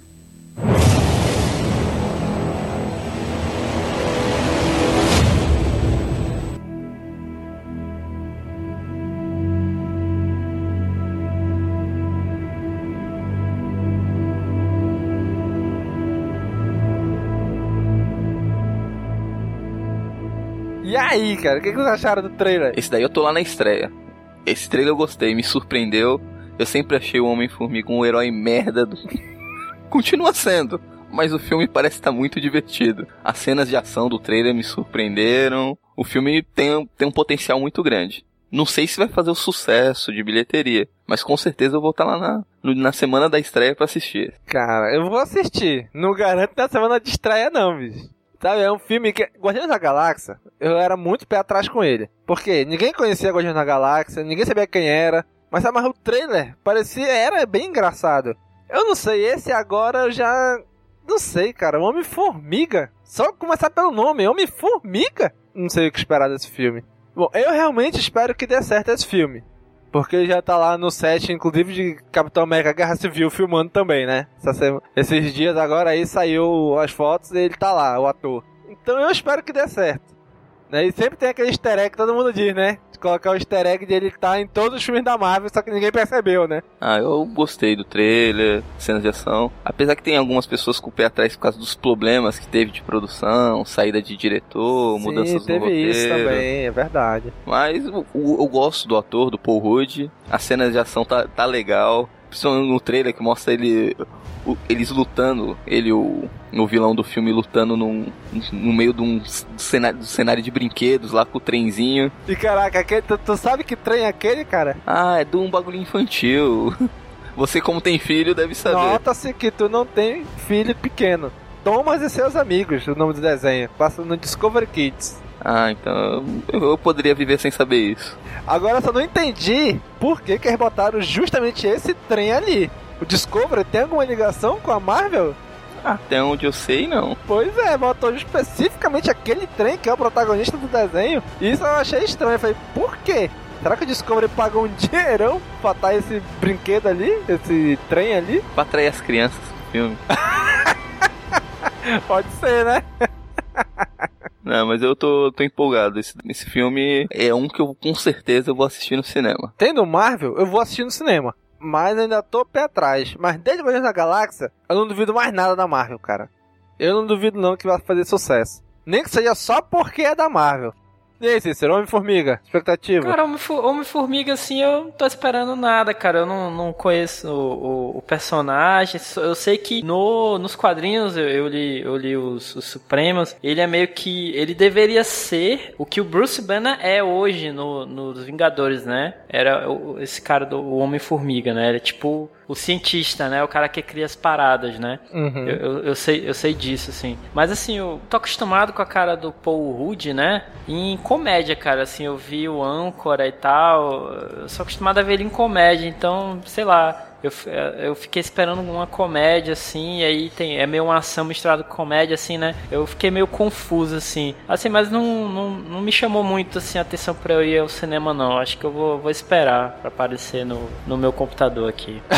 E aí, cara, o que, que vocês acharam do trailer? Esse daí eu tô lá na estreia. Esse trailer eu gostei, me surpreendeu. Eu sempre achei o Homem-Formiga um herói merda. Do... Continua sendo. Mas o filme parece estar muito divertido. As cenas de ação do trailer me surpreenderam. O filme tem, tem um potencial muito grande. Não sei se vai fazer o sucesso de bilheteria, mas com certeza eu vou estar lá na, na semana da estreia para assistir. Cara, eu vou assistir. Não garanto na semana de estreia, não, bicho. Sabe, é um filme que. Guardiões da Galáxia, eu era muito pé atrás com ele. Porque ninguém conhecia Guardiões da Galáxia, ninguém sabia quem era. Mas sabe, mas o trailer parecia. Era bem engraçado. Eu não sei, esse agora eu já. Não sei, cara. Homem-Formiga. Só começar pelo nome, Homem-Formiga? Não sei o que esperar desse filme. Bom, eu realmente espero que dê certo esse filme. Porque ele já tá lá no set, inclusive de Capitão América Guerra Civil, filmando também, né? Esses dias agora aí saiu as fotos e ele tá lá, o ator. Então eu espero que dê certo. Né? E sempre tem aquele easter egg que todo mundo diz, né? Colocar o easter egg de ele tá em todos os filmes da Marvel, só que ninguém percebeu, né? Ah, eu gostei do trailer, cenas de ação. Apesar que tem algumas pessoas com o pé atrás por causa dos problemas que teve de produção, saída de diretor, Sim, mudanças teve no roteiro. isso também, é verdade. Mas eu, eu gosto do ator, do Paul Rudd. A cena de ação tá, tá legal. Principalmente no trailer que mostra ele. Eles lutando, ele, o, o vilão do filme, lutando num, no meio de um cenário, cenário de brinquedos lá com o trenzinho. E caraca, aquele, tu, tu sabe que trem é aquele, cara? Ah, é de um bagulho infantil. Você, como tem filho, deve saber. Nota-se que tu não tem filho pequeno. Thomas e seus amigos, o nome do desenho. Passa no Discovery Kids. Ah, então eu, eu poderia viver sem saber isso. Agora eu só não entendi por que, que eles botaram justamente esse trem ali. O Discovery tem alguma ligação com a Marvel? Até onde eu sei, não. Pois é, botou especificamente aquele trem que é o protagonista do desenho. E isso eu achei estranho. Eu falei, por quê? Será que o Discovery pagou um dinheirão pra botar esse brinquedo ali? Esse trem ali? Pra atrair as crianças pro filme. Pode ser, né? Não, mas eu tô, tô empolgado. Esse, esse filme é um que eu com certeza vou assistir no cinema. Tendo Marvel, eu vou assistir no cinema. Mas ainda tô pé atrás. Mas desde Guardiões da Galáxia, eu não duvido mais nada da Marvel, cara. Eu não duvido não que vai fazer sucesso. Nem que seja só porque é da Marvel. E aí, Cícero, Homem-Formiga, expectativa? Cara, Homem-Formiga, assim, eu não tô esperando nada, cara. Eu não, não conheço o, o- o personagem. Eu sei que no, nos quadrinhos eu, eu li, eu li os, os Supremos. Ele é meio que. Ele deveria ser o que o Bruce Banner é hoje no, nos Vingadores, né? Era esse cara do Homem-Formiga, né? Ele é tipo o cientista, né? O cara que cria as paradas, né? Uhum. Eu, eu, eu sei, eu sei disso, assim. Mas assim, eu tô acostumado com a cara do Paul Rudd, né? Em comédia, cara. Assim, eu vi o Âncora e tal. Eu sou acostumado a ver ele em comédia, então, sei lá. Eu, f- eu fiquei esperando uma comédia, assim, e aí tem, é meio uma ação misturada com comédia, assim, né? Eu fiquei meio confuso, assim. Assim, mas não, não, não me chamou muito, assim, a atenção pra eu ir ao cinema, não. Acho que eu vou, vou esperar pra aparecer no, no meu computador aqui.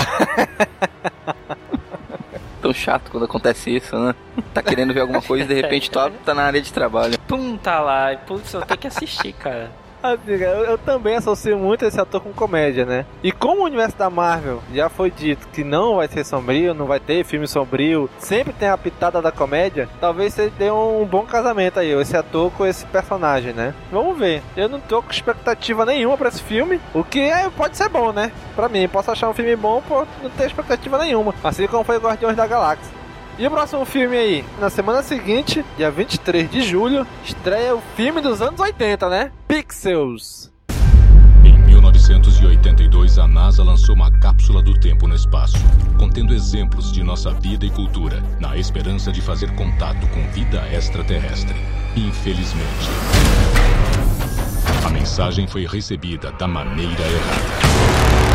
Tão chato quando acontece isso, né? Tá querendo ver alguma coisa e de repente tu abre, tá na área de trabalho. Pum, tá lá. Putz, eu tenho que assistir, cara. Amiga, eu, eu também associo muito esse ator com comédia, né? E como o universo da Marvel já foi dito que não vai ser sombrio, não vai ter filme sombrio, sempre tem a pitada da comédia, talvez você dê um bom casamento aí, esse ator com esse personagem, né? Vamos ver. Eu não tô com expectativa nenhuma pra esse filme, o que é, pode ser bom, né? Pra mim, posso achar um filme bom por não ter expectativa nenhuma. Assim como foi Guardiões da Galáxia. E o próximo filme aí? Na semana seguinte, dia 23 de julho, estreia o filme dos anos 80, né? Pixels. Em 1982, a NASA lançou uma cápsula do tempo no espaço, contendo exemplos de nossa vida e cultura, na esperança de fazer contato com vida extraterrestre. Infelizmente, a mensagem foi recebida da maneira errada.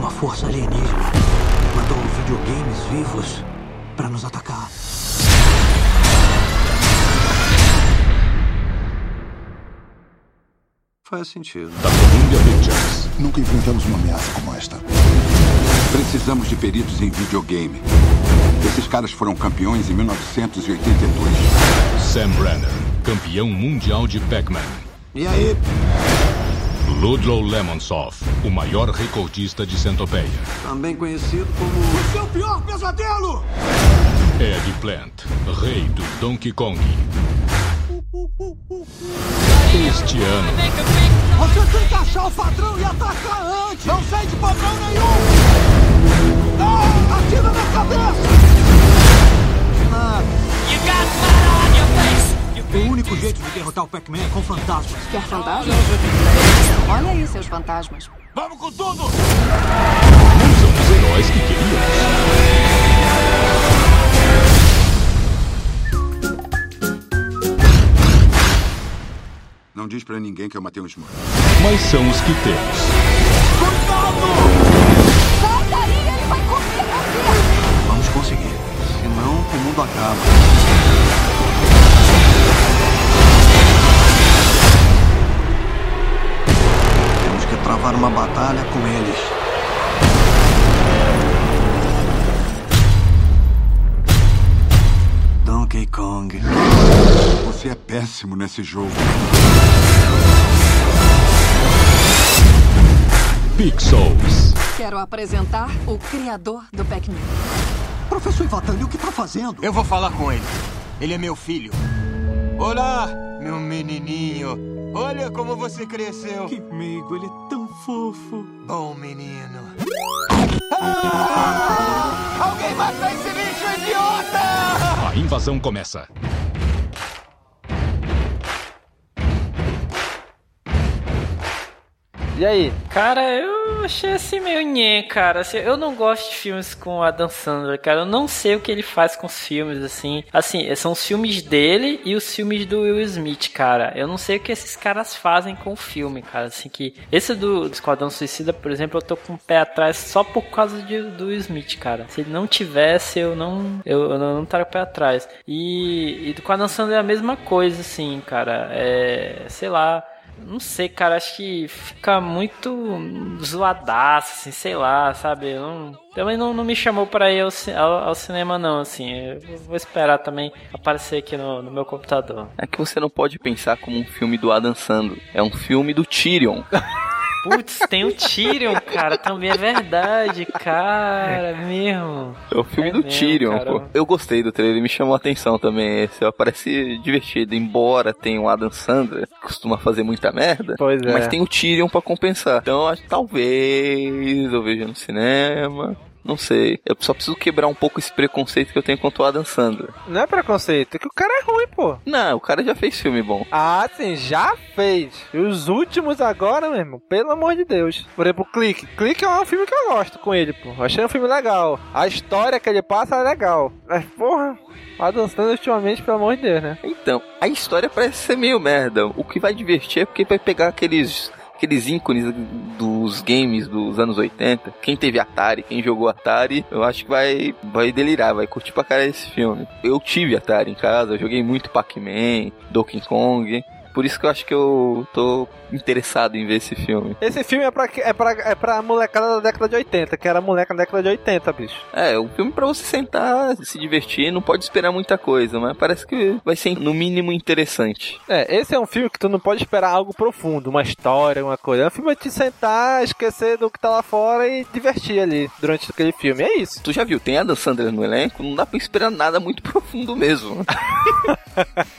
Alguma força alienígena mandou videogames vivos para nos atacar. Faz sentido. Da Columbia Pictures. Nunca enfrentamos uma ameaça como esta. Precisamos de peritos em videogame. Esses caras foram campeões em 1982. Sam Brenner, campeão mundial de Pac-Man. E aí? Ludlow Lemonsov, o maior recordista de centopeia. Também conhecido como. O seu pior pesadelo! Ed Plant, rei do Donkey Kong. Este ano. Você tem que achar o padrão e atacar antes! Não sei de padrão nenhum! Não! Atira na cabeça! Ah. You got blood on your face! O único jeito de derrotar o Pac-Man é com fantasmas. Quer fantasmas? Olha aí seus fantasmas. Vamos com tudo! Não são os heróis que queríamos. Não diz pra ninguém que eu matei um Smurf. Mas são os que temos. Sai daí, ele vai comer você! Vamos conseguir. Senão, o mundo acaba. Travar uma batalha com eles. Donkey Kong. Você é péssimo nesse jogo. Pixels. Quero apresentar o criador do Pac-Man. Professor Ivatani, o que tá fazendo? Eu vou falar com ele. Ele é meu filho. Olá, meu menininho. Olha como você cresceu. Que meigo, ele fofo. Bom menino. Ah! Alguém mata esse bicho idiota! A invasão começa. E aí? Cara, eu achei assim meio nhê, cara. Assim, eu não gosto de filmes com Adam Sandler, cara. Eu não sei o que ele faz com os filmes, assim. Assim, são os filmes dele e os filmes do Will Smith, cara. Eu não sei o que esses caras fazem com o filme, cara. Assim, que... Esse do, Esquadrão Suicida, por exemplo, eu tô com o pé atrás só por causa de, do Will Smith, cara. Se ele não tivesse, eu não... Eu, eu não estaria com o pé atrás. E, e do Adam Sandler é a mesma coisa, assim, cara. É... Sei lá... Não sei, cara, acho que fica muito zoadaço, assim, sei lá, sabe? Não, também não, não me chamou pra ir ao, ao, ao, cinema, não, assim. Eu vou esperar também aparecer aqui no, no meu computador. É que você não pode pensar como um filme do Adam Sandler. É um filme do Tyrion. Putz, tem o Tyrion, cara, também é verdade, cara, mesmo. É o filme é do mesmo, Tyrion, cara. pô. Eu gostei do trailer, me chamou a atenção também. Esse ó, parece divertido, embora tenha o Adam Sandler, que costuma fazer muita merda. Pois é. Mas tem o Tyrion pra compensar. Então, acho que talvez eu veja no cinema. Não sei. Eu só preciso quebrar um pouco esse preconceito que eu tenho contra o Adam Sandler. Não é preconceito, é que o cara é ruim, pô. Não, o cara já fez filme bom. Ah, sim, já fez. E os últimos agora, mesmo, pelo amor de Deus. Por exemplo, Clique. Clique é um filme que eu gosto com ele, pô. Eu achei um filme legal. A história que ele passa é legal. Mas, porra, o Adam Sandler ultimamente, pelo amor de Deus, né? Então, a história parece ser meio merda. O que vai divertir é porque vai pegar aqueles aqueles ícones dos games dos anos 80. Quem teve Atari, quem jogou Atari, eu acho que vai, vai delirar, vai curtir pra cara esse filme. Eu tive Atari em casa, eu joguei muito Pac-Man, Donkey Kong. Por isso que eu acho que eu tô interessado em ver esse filme. Esse filme é pra, é pra, é pra molecada da década de 80, que era moleca da década de 80, bicho. É, um filme pra você sentar, se divertir, não pode esperar muita coisa, mas parece que vai ser no mínimo interessante. É, esse é um filme que tu não pode esperar algo profundo, uma história, uma coisa. É um filme pra te sentar, esquecer do que tá lá fora e divertir ali durante aquele filme. É isso. Tu já viu, tem a Dan Sandler no elenco, não dá pra esperar nada muito profundo mesmo.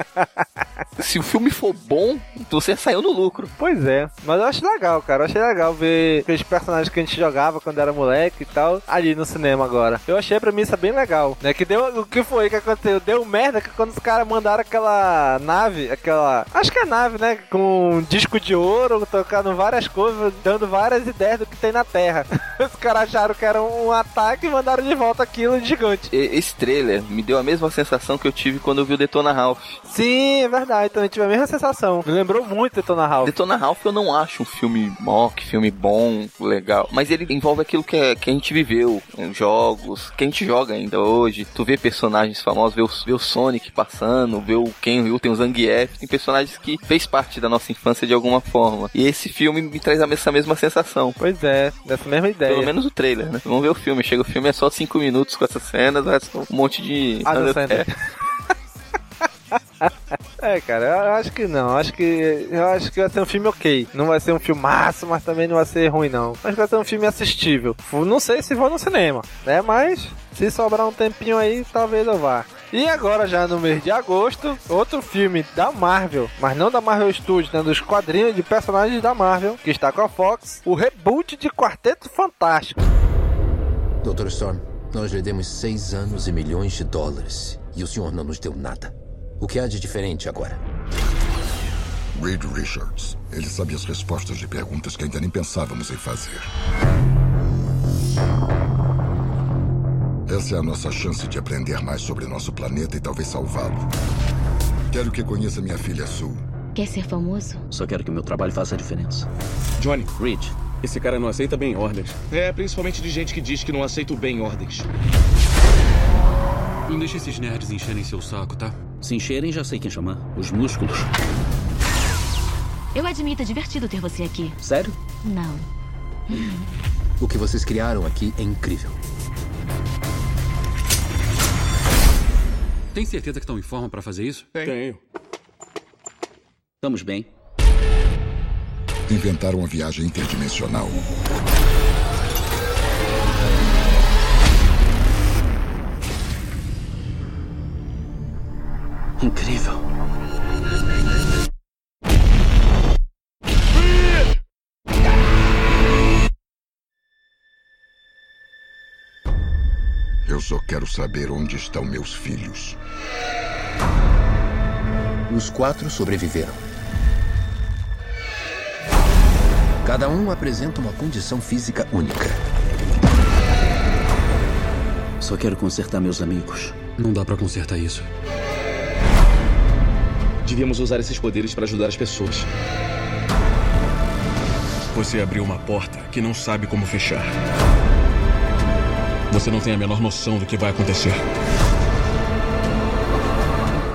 se o filme for bom, você saiu no lucro. Pois é, mas eu acho legal, cara. Eu achei legal ver aqueles personagens que a gente jogava quando era moleque e tal, ali no cinema agora. Eu achei a premissa bem legal, né? Que deu. O que foi que aconteceu? Deu merda que quando os caras mandaram aquela nave, aquela. Acho que é nave, né? Com um disco de ouro, tocando várias coisas, dando várias ideias do que tem na Terra. Os caras acharam que era um ataque e mandaram de volta aquilo gigante. Esse trailer me deu a mesma sensação que eu tive quando eu vi o Detona Ralph. Sim, é verdade. Também tive a mesma sensação. Me lembrou muito Detona Ralph. Detona Ralph eu não acho um filme mock, filme bom, legal. Mas ele envolve aquilo que, é, que a gente viveu, jogos, que a gente joga ainda hoje. Tu vê personagens famosos, vê o, vê o Sonic passando, vê o Ken Ryu, tem o Zangief, tem personagens que fez parte da nossa infância de alguma forma. E esse filme me traz essa mesma sensação. Pois é, dessa mesma ideia. Pelo menos o trailer, né? Vamos ver o filme. Chega o filme, é só 5 minutos com essas cenas, um monte de. Ah, é. É, cara, eu acho que não. Acho que eu acho que vai ser um filme ok. Não vai ser um filmaço, mas também não vai ser ruim não. Acho que vai ser um filme assistível. Não sei se vou no cinema, né? Mas se sobrar um tempinho aí, talvez eu vá. E agora, já no mês de agosto, outro filme da Marvel, mas não da Marvel Studios, né, dos quadrinhos de personagens da Marvel, que está com a Fox, o reboot de Quarteto Fantástico. Doutor Storm, nós lhe demos seis anos e milhões de dólares, e o senhor não nos deu nada. O que há de diferente agora? Reed Richards. Ele sabe as respostas de perguntas que ainda nem pensávamos em fazer. Essa é a nossa chance de aprender mais sobre nosso planeta e talvez salvá-lo. Quero que conheça minha filha Sue. Quer ser famoso? Só quero que meu trabalho faça a diferença. Johnny. Reed. Esse cara não aceita bem ordens. É, principalmente de gente que diz que não aceita bem ordens. Não deixe esses nerds encherem seu saco, tá? Se encherem, já sei quem chamar. Os músculos. Eu admito, é divertido ter você aqui. Sério? Não. O que vocês criaram aqui é incrível. Tem certeza que estão em forma para fazer isso? Tenho. Estamos bem. Inventaram uma viagem interdimensional. Incrível. Eu só quero saber onde estão meus filhos. Os quatro sobreviveram. Cada um apresenta uma condição física única. Só quero consertar meus amigos. Não dá para consertar isso. Devíamos usar esses poderes para ajudar as pessoas. Você abriu uma porta que não sabe como fechar. Você não tem a menor noção do que vai acontecer.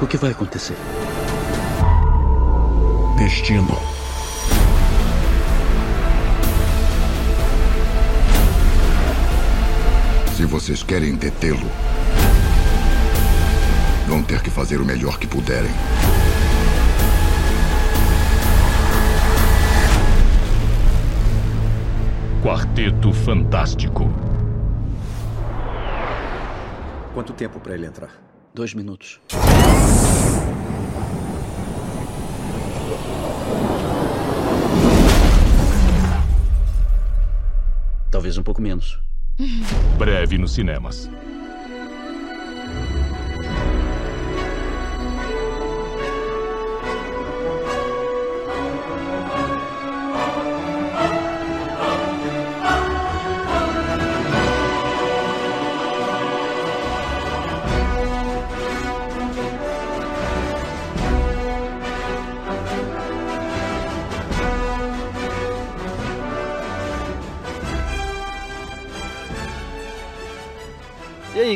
O que vai acontecer? Destino. Se vocês querem detê-lo, vão ter que fazer o melhor que puderem. Quarteto Fantástico. Quanto tempo para ele entrar? Dois minutos. Talvez um pouco menos. Breve nos cinemas.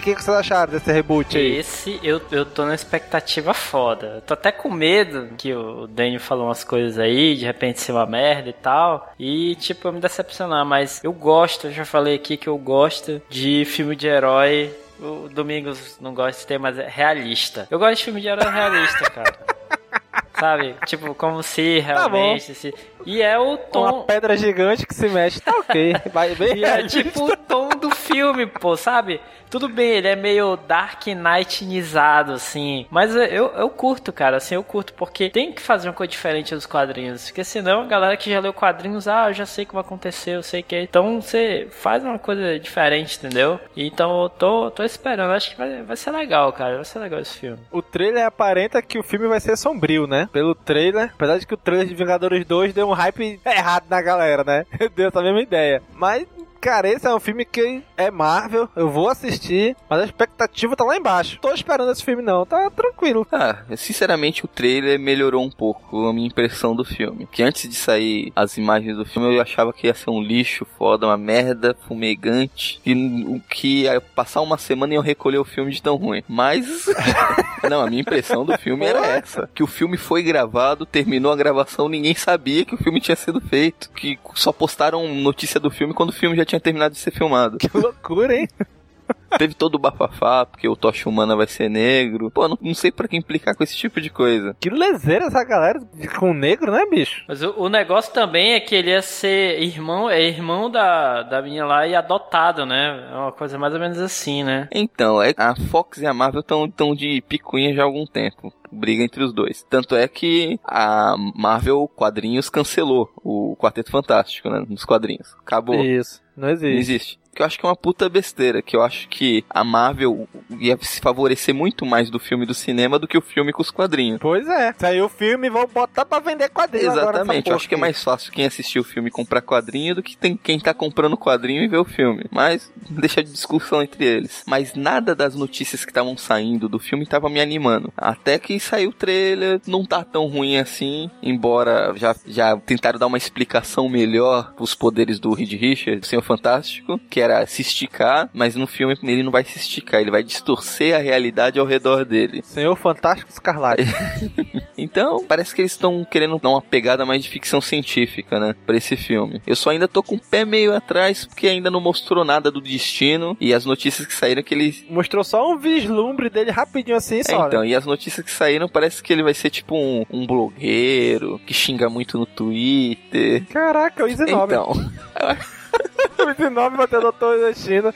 O que, vocês acharam desse reboot aí? Esse eu, eu tô na expectativa foda. Eu tô até com medo que o Daniel falou umas coisas aí, de repente ser uma merda e tal. E, tipo, eu me decepcionar. Mas eu gosto, eu já falei aqui que eu gosto de filme de herói. O Domingos não gosta de ter, mas é realista. Eu gosto de filme de herói realista, cara. Sabe? Tipo, como se realmente. se... E é o tom. Uma pedra gigante que se mexe, tá ok. Vai bem E é tipo o tom filme, pô, sabe? Tudo bem, ele é meio Dark Knight-nizado, assim. Mas eu, eu curto, cara, assim, eu curto, porque tem que fazer uma coisa diferente dos quadrinhos. Porque senão a galera que já leu quadrinhos, ah, eu já sei o que vai acontecer, eu sei que. é. Então você faz uma coisa diferente, entendeu? Então eu tô, tô esperando, acho que vai, vai ser legal, cara. Vai ser legal esse filme. O trailer aparenta que o filme vai ser sombrio, né? Pelo trailer. Apesar de que o trailer de Vingadores 2 deu um hype errado na galera, né? Deu essa mesma ideia. Mas Cara, esse é um filme que é Marvel, eu vou assistir, mas a expectativa tá lá embaixo. Tô esperando esse filme não, tá tranquilo. Ah, sinceramente o trailer melhorou um pouco a minha impressão do filme. Que antes de sair as imagens do filme eu achava que ia ser um lixo foda, uma merda, fumegante. E o que ia passar uma semana e eu recolher o filme de tão ruim. Mas. não, a minha impressão do filme era essa. Que o filme foi gravado, terminou a gravação, ninguém sabia que o filme tinha sido feito. Que só postaram notícia do filme quando o filme já tinha terminado de ser filmado. Que loucura, hein? Teve todo o bafafá, porque o Tocha Humana vai ser negro. Pô, não, não sei pra que implicar com esse tipo de coisa. Que lezeira essa galera com negro, né, bicho? Mas o, o negócio também é que ele ia ser irmão, é irmão da, da minha lá e adotado, né? É uma coisa mais ou menos assim, né? Então, é, a Fox e a Marvel estão tão de picuinha já há algum tempo briga entre os dois. Tanto é que a Marvel Quadrinhos cancelou o Quarteto Fantástico, né? Nos quadrinhos. Acabou. Isso. Não existe. Não existe. Que eu acho que é uma puta besteira. Que eu acho que a Marvel ia se favorecer muito mais do filme do cinema do que o filme com os quadrinhos. Pois é. Saiu o filme vão botar pra vender quadrinhos Exatamente. Eu acho que é mais fácil quem assistiu o filme comprar quadrinho do que tem quem tá comprando quadrinho e ver o filme. Mas deixa de discussão entre eles. Mas nada das notícias que estavam saindo do filme tava me animando. Até que saiu o trailer, não tá tão ruim assim. Embora já, já tentaram dar uma explicação melhor pros poderes do Reed Richards, o Senhor Fantástico, que era se esticar, mas no filme ele não vai se esticar, ele vai distorcer a realidade ao redor dele. Senhor Fantástico Escarlate. então, parece que eles estão querendo dar uma pegada mais de ficção científica, né, pra esse filme. Eu só ainda tô com o pé meio atrás, porque ainda não mostrou nada do destino, e as notícias que saíram que ele... Mostrou só um vislumbre dele rapidinho assim, só. É, então, né? e as notícias que saíram parece que ele vai ser tipo um, um blogueiro, que xinga muito no Twitter. Caraca, o Easy Então... o Easy 9 bateu doutor da China.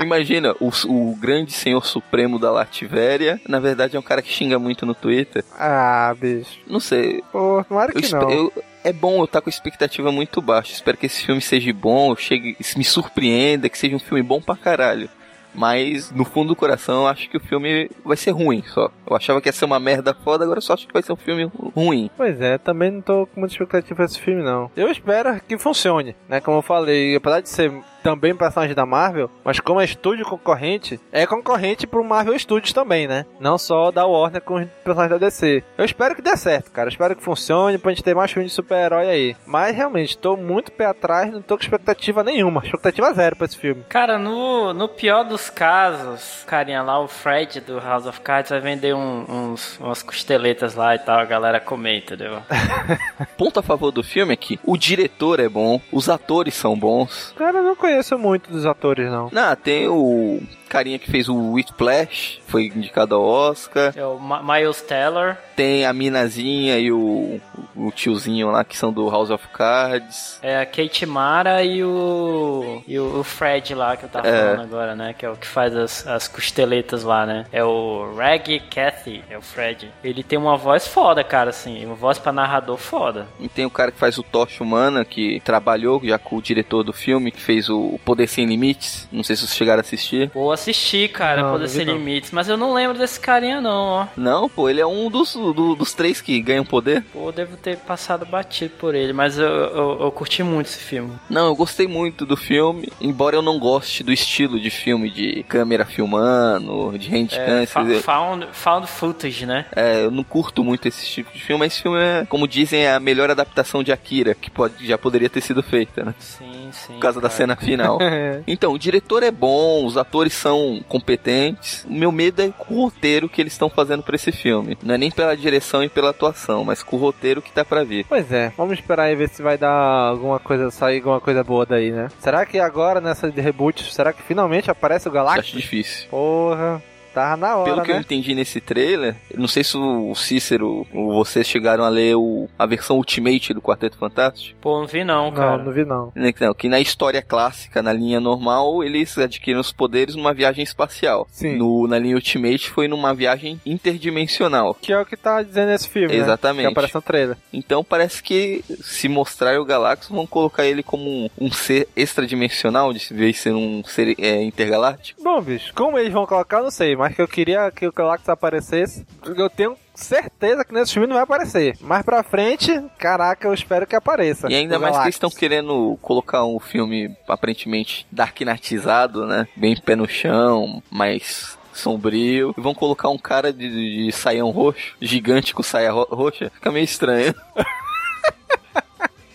Imagina, o, o, grande senhor supremo da Lativéria, na verdade é um cara que xinga muito no Twitter. Ah, bicho. Não sei. Pô, tomara que eu, não. Eu, é bom eu estar com expectativa muito baixa. Espero que esse filme seja bom, chegue, me surpreenda, que seja um filme bom pra caralho. Mas no fundo do coração eu acho que o filme vai ser ruim só. Eu achava que ia ser uma merda foda, agora só acho que vai ser um filme ruim. Pois é, também não tô com muita expectativa pra esse filme não. Eu espero que funcione, né? Como eu falei, apesar de ser também personagem da Marvel, mas como é estúdio concorrente, é concorrente pro Marvel Studios também, né? Não só da Warner com os personagens da DC. Eu espero que dê certo, cara. Eu espero que funcione pra gente ter mais filmes de super-herói aí. Mas realmente, tô muito pé atrás, não tô com expectativa nenhuma. Expectativa zero pra esse filme. Cara, no, no pior dos casos, carinha lá, o Fred do House of Cards vai vender um, uns, umas costeletas lá e tal, a galera comer, entendeu? Ponto a favor do filme é que o diretor é bom, os atores são bons. Cara, eu não conheço muito dos atores, não. Não, tem o carinha que fez o Whiplash, foi indicado ao Oscar. É o Ma Miles Teller. Tem a minazinha e o, o tiozinho lá que são do House of Cards. É a Kate Mara e o e o Fred lá que eu tava é. falando agora, né? Que é o que faz as, as costeletas lá, né? É o Reg Cathy, é o Fred. Ele tem uma voz foda, cara, assim, uma voz pra narrador foda. E tem o cara que faz o Tocha Humana, que trabalhou já com o diretor do filme, que fez o Poder Sem Limites. Não sei se vocês chegaram a assistir. Boa assisti, cara, Não, Poder não Sem não. Limites, mas eu não lembro desse carinha não, ó. Não, pô, ele é um dos, do- dos três que ganham poder. Pô, eu devo ter passado batido por ele, mas eu, eu, eu curti muito esse filme. Não, eu gostei muito do filme, embora eu não goste do estilo de filme de câmera filmando, de handcam. É, fa- found, found footage, né? É, eu não curto muito esse tipo de filme, mas esse filme é, como dizem, é a melhor adaptação de Akira que pode, já poderia ter sido feita, né? Sim, sim. Por causa da cara. cena final. então, o diretor é bom, os atores são competentes. O meu medo é com o roteiro que eles estão fazendo pra esse filme. Não é nem pela direção e pela atuação, mas com o roteiro que tá pra vir. Pois é, vamos esperar aí ver se vai dar alguma coisa, sair alguma coisa boa daí, né? Será que agora, nessa de reboot, será que finalmente aparece o Galactus? Acho difícil. Porra, tava na hora, Pelo que eu né? entendi nesse trailer, não sei se o Cícero ou vocês chegaram a ler o, a versão Ultimate do Quarteto Fantástico. Pô, não vi não, cara. Não, não vi não. Né, que não, que na história clássica, na linha normal, eles adquirem os poderes numa viagem espacial. Sim. No, na linha Ultimate foi numa viagem interdimensional. Que é o que tá dizendo nesse filme, né? Exatamente. Que aparece no trailer. Então parece que se mostrar o Galactus vão colocar ele como um, um ser extradimensional, de vez ser um ser é, intergaláctico. Bom, bicho, como eles vão colocar, não sei, mas que eu queria que o Galactus aparecesse, eu tenho certeza que nesse filme não vai aparecer. Mais pra frente, caraca, eu espero que apareça. E ainda mais que eles estão querendo colocar um filme aparentemente darknatizado, né? Bem pé no chão, mais sombrio. E vão colocar um cara de, de saião roxo, gigante com saia ro- roxa. Fica meio estranho.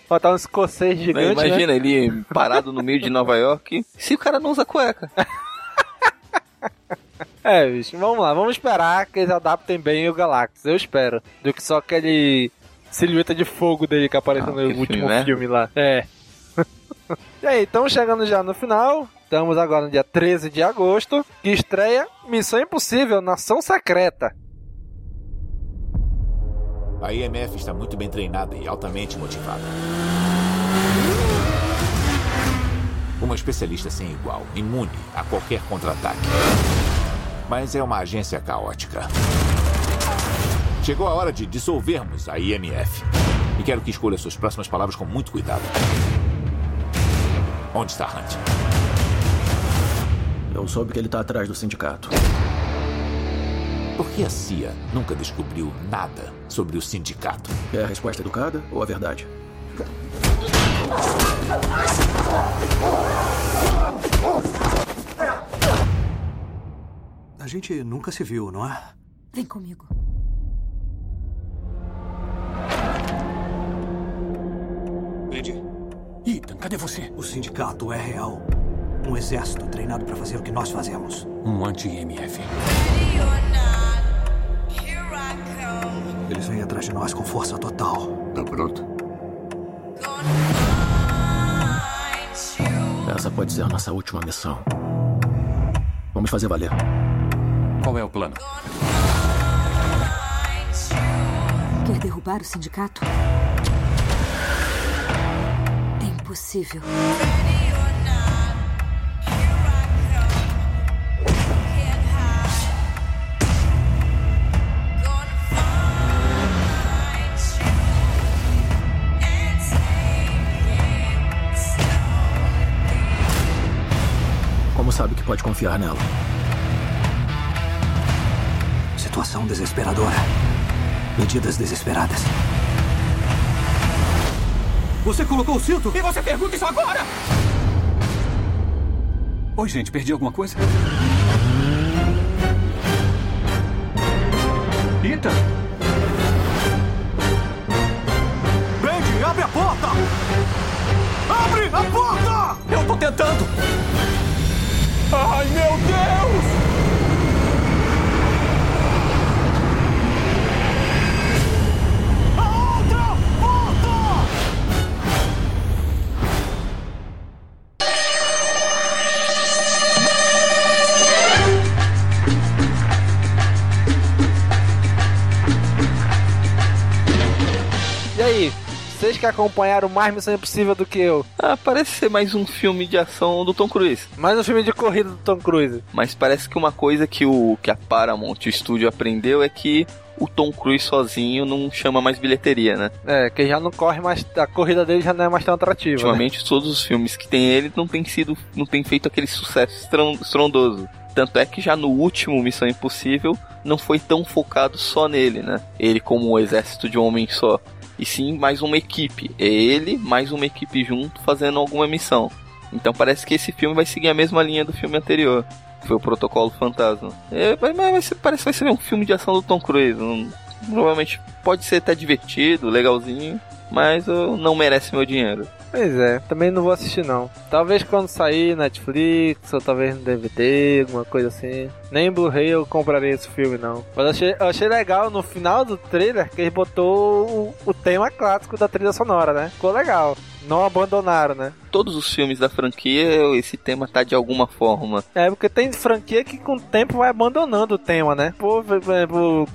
Botar um escocês gigante, né? Imagina ele parado no meio de Nova York. Se o cara não usa cueca. É, bicho, vamos lá, vamos esperar que eles adaptem bem o Galactus, eu espero. Do que só aquele silhueta de fogo dele que apareceu Ah, no que último filme, filme, né? lá. É. e aí, estamos chegando já no final. Estamos agora no dia 13 de agosto, que estreia Missão Impossível Nação Secreta. A IMF está muito bem treinada e altamente motivada. Uma especialista sem igual, imune a qualquer contra-ataque. Mas é uma agência caótica. Chegou a hora de dissolvermos a IMF. E quero que escolha suas próximas palavras com muito cuidado. Onde está Hunt? Eu soube que ele tá atrás do sindicato. Por que a CIA nunca descobriu nada sobre o sindicato? É a resposta educada ou a verdade? A gente nunca se viu, não é? Vem comigo. Andy. Ethan, cadê você? O sindicato é real. Um exército treinado para fazer o que nós fazemos. Um anti-IMF. Eles vêm atrás de nós com força total. Tá pronto? Essa pode ser a nossa última missão. Vamos fazer valer. Qual é o plano? Quer derrubar o sindicato? É impossível. Como sabe que pode confiar nela? Situação desesperadora. Medidas desesperadas. Você colocou o cinto? E você pergunta isso agora? Oi, gente, perdi alguma coisa? Ethan! Brady, abre a porta! Abre a porta! Eu tô tentando! Ai, meu Deus! Acompanharam mais Missão Impossível do que eu? Ah, parece ser mais um filme de ação do Tom Cruise. Mais um filme de corrida do Tom Cruise. Mas parece que uma coisa que, o, que a Paramount, o estúdio, aprendeu é que o Tom Cruise sozinho não chama mais bilheteria, né? É, que já não corre mais. A corrida dele já não é mais tão atrativa. né? Ultimamente, todos os filmes que tem ele não tem sido. não tem feito aquele sucesso estron- estrondoso. Tanto é que já no último Missão Impossível não foi tão focado só nele, né? Ele como um exército de um homem só. E sim mais uma equipe. É ele mais uma equipe junto fazendo alguma missão. Então parece que esse filme vai seguir a mesma linha do filme anterior. Que foi o Protocolo Fantasma. É, mas, parece que vai ser um filme de ação do Tom Cruise. Um, provavelmente pode ser até divertido, legalzinho. Mas uh, não merece meu dinheiro. Pois é, também não vou assistir não. Talvez quando sair Netflix, ou talvez no DVD, alguma coisa assim. Nem Blu-ray eu compraria esse filme não. Mas eu achei, eu achei legal no final do trailer que ele botou o, o tema clássico da trilha sonora, né? Ficou legal. Não abandonaram, né? Todos os filmes da franquia, esse tema tá de alguma forma. É, porque tem franquia que com o tempo vai abandonando o tema, né? Por exemplo,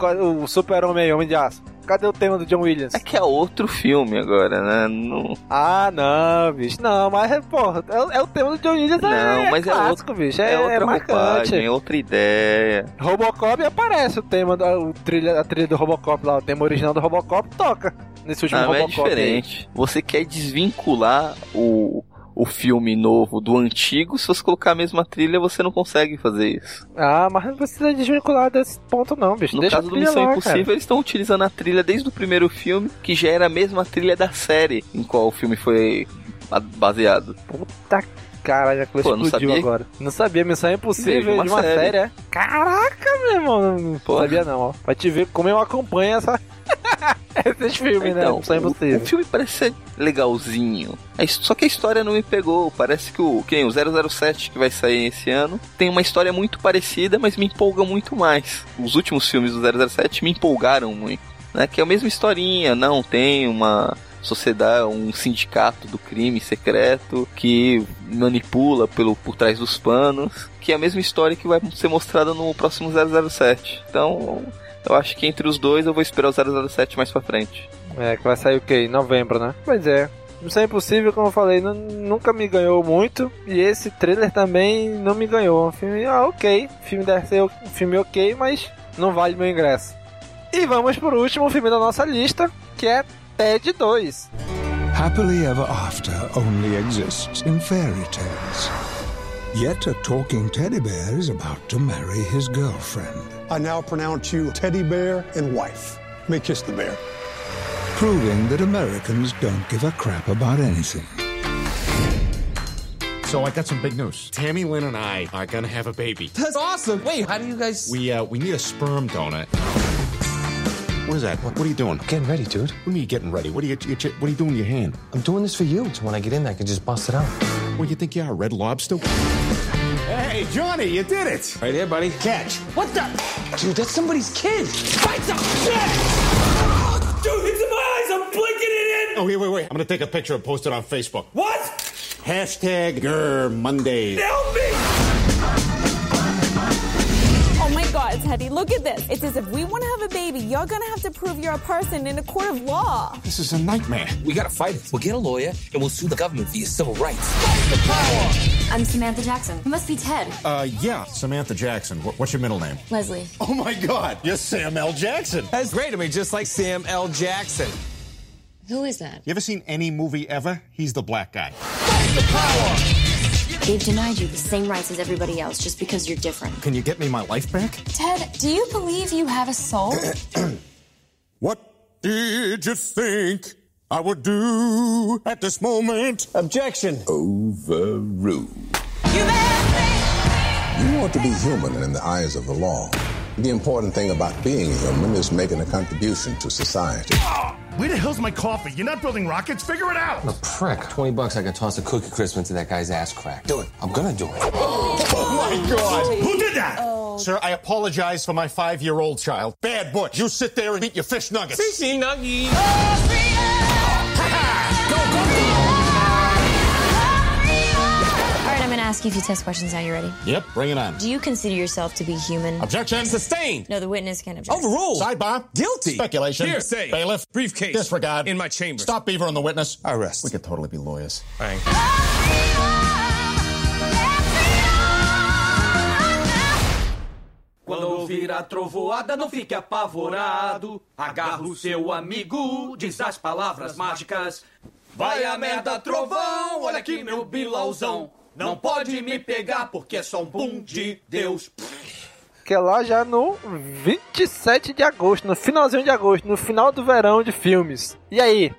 o Super-Homem Homem de Aço. Cadê o tema do John Williams? É que é outro filme agora, né? Não... Ah, não, bicho. Não, mas, porra, é, é o tema do John Williams. Não, é, mas é, clássico, outro, bicho. É, É, outra é marcante. roupagem, é outra ideia. Robocop aparece o tema, da, o trilha, a trilha do Robocop lá, o tema original do Robocop toca nesse último Não, é Robocop. aí. diferente. Você quer desvincular o, o filme novo do antigo, se você colocar a mesma trilha, você não consegue fazer isso. Ah, mas não precisa desvincular desse ponto não, bicho. No Deixa caso do Missão lá, Impossível, cara. eles estão utilizando a trilha desde o primeiro filme, que já era a mesma trilha da série em qual o filme foi baseado. Puta caralho, a coisa Pô, não explodiu sabia? agora. Não sabia, Missão Impossível Vejo uma de uma série. série, é? Caraca, meu irmão. Não Porra. sabia não, ó. Vai te ver como eu acompanho essa... esses filmes, né? Então, Missão o, Impossível. o filme parece ser legalzinho. His- Só que a história não me pegou. Parece que o, quem, o 007 que vai sair esse ano tem uma história muito parecida, mas me empolga muito mais. Os últimos filmes do 007 me empolgaram muito. Né? Que é a mesma historinha, não tem uma sociedade, um sindicato do crime secreto que manipula pelo por trás dos panos, que é a mesma história que vai ser mostrada no próximo 007. Então, eu acho que entre os dois eu vou esperar o 007 mais pra frente. É, que vai sair o quê? Em novembro, né? Pois é. Missão Impossível, como eu falei, nu- nunca me ganhou muito. E esse trailer também não me ganhou. Um filme, ah, ok. O filme deve ser um filme ok, mas não vale meu ingresso. E vamos pro último filme da nossa lista, que é Ted 2. Happily ever after only exists in fairy tales. Yet a talking teddy bear is about to marry his girlfriend, I now pronounce you teddy bear and wife. May kiss the bear. proving that Americans don't give a crap about anything. So I got some big news. Tammy Lynn and I are gonna have a baby. That's awesome. Wait, how do you guys? We uh we need a sperm donor. What is that? What, what are you doing? Getting ready, dude. What are you getting ready? What are you, you what are you doing with your hand? I'm doing this for you. So when I get in, I can just bust it out. What do you think you are, Red Lobster? Hey, Johnny, you did it! Right here, buddy. Catch. What the? Dude, that's somebody's kid. Fight some shit! Dude, it's in my eyes! I'm blinking it in! Oh, wait, wait, wait. I'm gonna take a picture and post it on Facebook. What? Hashtag Grr Mondays. Help me! Oh my god, Teddy, look at this. It says if we want to have a baby, you're gonna have to prove you're a person in a court of law. This is a nightmare. We gotta fight it. We'll get a lawyer and we'll sue the government for your civil rights. I'm Samantha Jackson. You must be Ted. Uh, yeah, Samantha Jackson. What, what's your middle name? Leslie. Oh my god, you're Sam L. Jackson. That's great. I mean, just like Sam L. Jackson. Who is that? You ever seen any movie ever? He's the black guy. They've denied you the same rights as everybody else just because you're different. Can you get me my life back? Ted, do you believe you have a soul? What did you think I would do at this moment? Objection. Overruled. You want to be human in the eyes of the law. The important thing about being human is making a contribution to society. Where the hell's my coffee? You're not building rockets? Figure it out! A prick. 20 bucks, I can toss a cookie crisp into that guy's ass crack. Do it. I'm gonna do it. Oh my god! Who did that? Oh. Sir, I apologize for my five year old child. Bad Butch, you sit there and eat your fish nuggets. Fishy nuggies. Oh, All ask you a few test questions now. You ready? Yep, bring it on. Do you consider yourself to be human? Objection. Sustained. No, the witness can't object. Overruled. Sidebar. Guilty. Speculation. Hearsay. Bailiff. Briefcase. Disregard. In my chambers. Stop Beaver on the witness. Arrest. We could totally be lawyers. Bang. Quando ouvir a trovoada, não fique apavorado. Agarra o seu amigo, diz as palavras mágicas. Vai a merda, trovão, olha aqui meu bilauzão. Não pode me pegar porque é só um pum de Deus. Que é lá já no 27 de agosto, no finalzinho de agosto, no final do verão de filmes. E aí,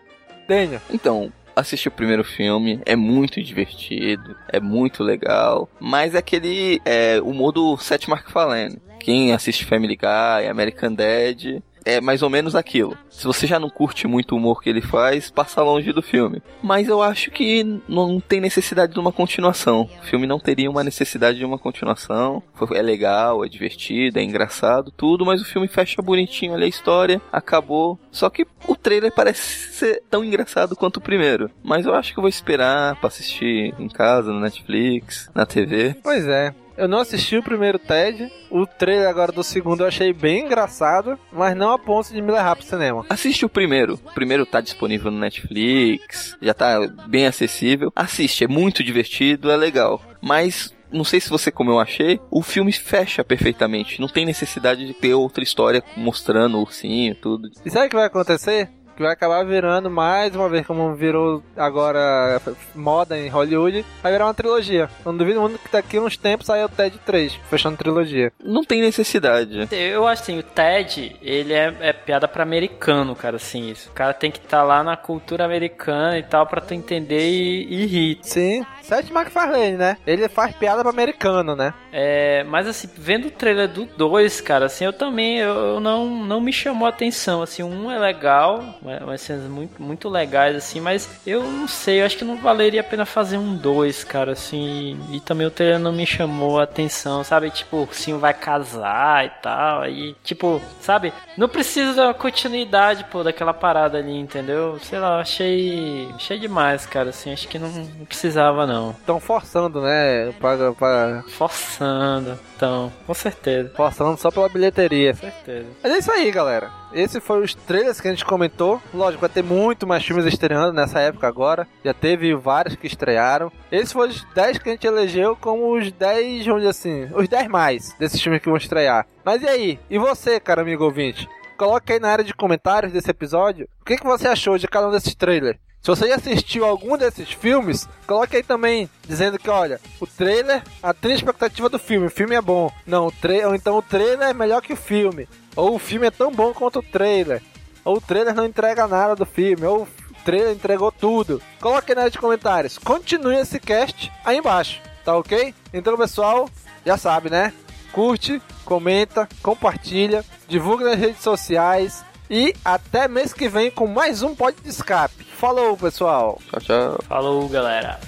Daniel? Então, assisti o primeiro filme, é muito divertido, é muito legal, mas é aquele é, humor do Seth MacFarlane. Quem assiste Family Guy, American Dad, é mais ou menos aquilo. Se você já não curte muito o humor que ele faz, passa longe do filme. Mas eu acho que não tem necessidade de uma continuação. O filme não teria uma necessidade de uma continuação. É legal, é divertido, é engraçado, tudo, mas o filme fecha bonitinho ali a história, acabou. Só que o trailer parece ser tão engraçado quanto o primeiro. Mas eu acho que eu vou esperar pra assistir em casa, no Netflix, na TV. Pois é. Eu não assisti o primeiro TED. O trailer agora do segundo eu achei bem engraçado, mas não a ponto de me levar pro cinema. Assiste o primeiro. O primeiro tá disponível no Netflix, já tá bem acessível. Assiste, é muito divertido, é legal. Mas não sei se você como eu achei, o filme fecha perfeitamente. Não tem necessidade de ter outra história mostrando o ursinho e tudo. E sabe o que vai acontecer? Que vai acabar virando mais uma vez, como virou agora moda em Hollywood, vai virar uma trilogia. Eu não duvido muito que daqui uns tempos saia o TED 3, fechando trilogia. Não tem necessidade. Eu acho assim, o TED, ele é, é piada para americano, cara, assim, isso. O cara tem que estar tá lá na cultura americana e tal para tu entender e, e rir. Sim. Seth MacFarlane, né? Ele faz piada para americano, né? É, mas assim, vendo o trailer do 2, cara, assim, eu também eu, eu não, não me chamou a atenção, assim, um é legal, umas cenas muito, muito legais, assim, mas eu não sei, eu acho que não valeria a pena fazer um 2, cara, assim, e também o trailer não me chamou a atenção, sabe? Tipo, o Ursinho vai casar e tal, aí, tipo, sabe? Não precisa da continuidade, pô, daquela parada ali, entendeu? Sei lá, achei, achei demais, cara, assim, acho que não, não precisava, não não. Estão forçando, né? Pra, pra... Forçando, então, com certeza. Forçando só pela bilheteria. Com certeza. Mas é isso aí, galera. Esse foi os trailers que a gente comentou. Lógico, vai ter muito mais filmes estreando nessa época agora. Já teve vários que estrearam. Esses foram os 10 que a gente elegeu como os 10, vamos dizer assim, os 10 mais desses filmes que vão estrear. Mas e aí? E você, cara amigo ouvinte? Coloque aí na área de comentários desse episódio o que, que você achou de cada um desses trailers. Se você já assistiu algum desses filmes, coloque aí também dizendo que, olha, o trailer, a trilha expectativa do filme, o filme é bom. Não, o tra ou então o trailer é melhor que o filme. Ou o filme é tão bom quanto o trailer. Ou o trailer não entrega nada do filme. Ou o trailer entregou tudo. Coloque aí na área de comentários. Continue esse cast aí embaixo, tá ok? Então, pessoal, já sabe, né? Curte, comenta, compartilha, divulga nas redes sociais e até mês que vem com mais um pod de escape. Falou, pessoal. Tchau, tchau. Falou, galera.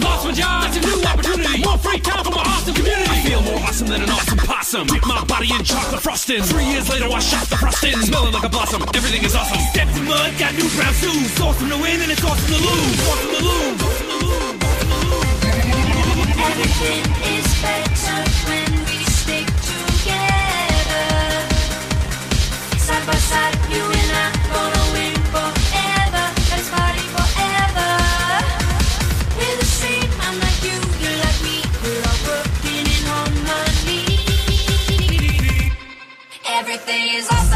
Lost my job, it's a new opportunity. More free time for my awesome community. I feel more awesome than an awesome possum. Dip my body in chocolate frosting. Three years later, I shot the frosting. Smelling like a blossom, everything is awesome. Stepped in mud, got new brown shoes. Awesome to win and it's awesome to lose. Awesome to lose. Everything is better when we stick together. Side by side, you and I gonna win Everything is awesome.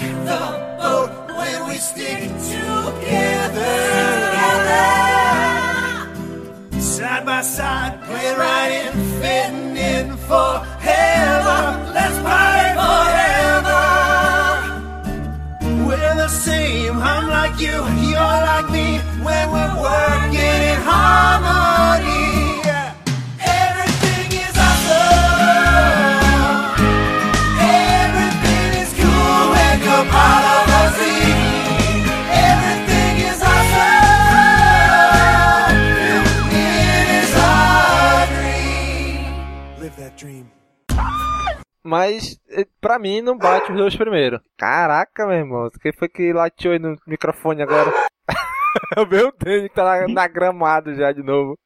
The boat when we stick Mas, eh, pra mim, não bate os dois primeiros. Caraca, meu irmão. Quem foi que lateou aí no microfone agora? o meu Dani que tá na, na gramado já de novo.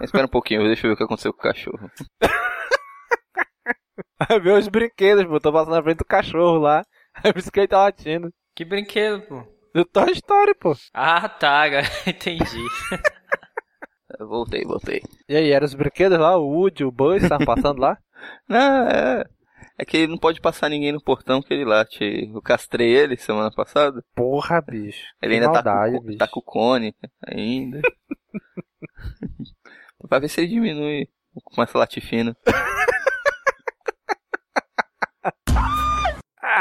Espera um pouquinho, deixa eu ver o que aconteceu com o cachorro. Aí veio os brinquedos, pô. Tô passando na frente do cachorro lá. Aí por isso que ele tá latindo. Que brinquedo, pô? Do Toy Story, pô. Ah, tá, agora entendi. Voltei, voltei. E aí, eram os brinquedos lá? O Woody, o Buzz, estavam passando lá? Não, é. É que ele não pode passar ninguém no portão que ele late. Eu castrei ele semana passada. Porra, bicho. Ele ainda maldade, tá, com, bicho. tá com o cone ainda. Vai ver se ele diminui. Começa a latir fino.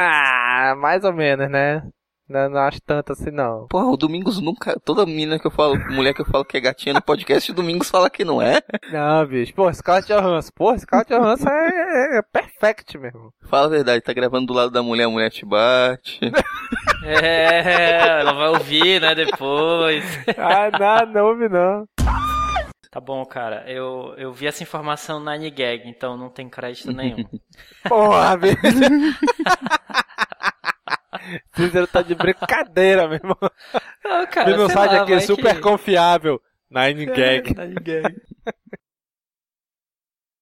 Ah, mais ou menos, né? Não, não acho tanto assim, não. Porra, o Domingos nunca. Toda menina que eu falo, mulher que eu falo que é gatinha no podcast, o Domingos fala que não é. Não, bicho. Pô, Scarlett Johansson. Pô, Scarlett Johansson é, é, é perfect mesmo. Fala a verdade, tá gravando do lado da mulher, a mulher te bate. É, ela vai ouvir, né, depois. Ah, não, não ouve não. Tá bom, cara. Eu, eu vi essa informação na Nigag, então não tem crédito nenhum. Porra, bicho. Cícero tá de brincadeira, meu irmão. Não, cara, não sei sai lá, aqui, super que- confiável. Nine Gag. Nine Gag.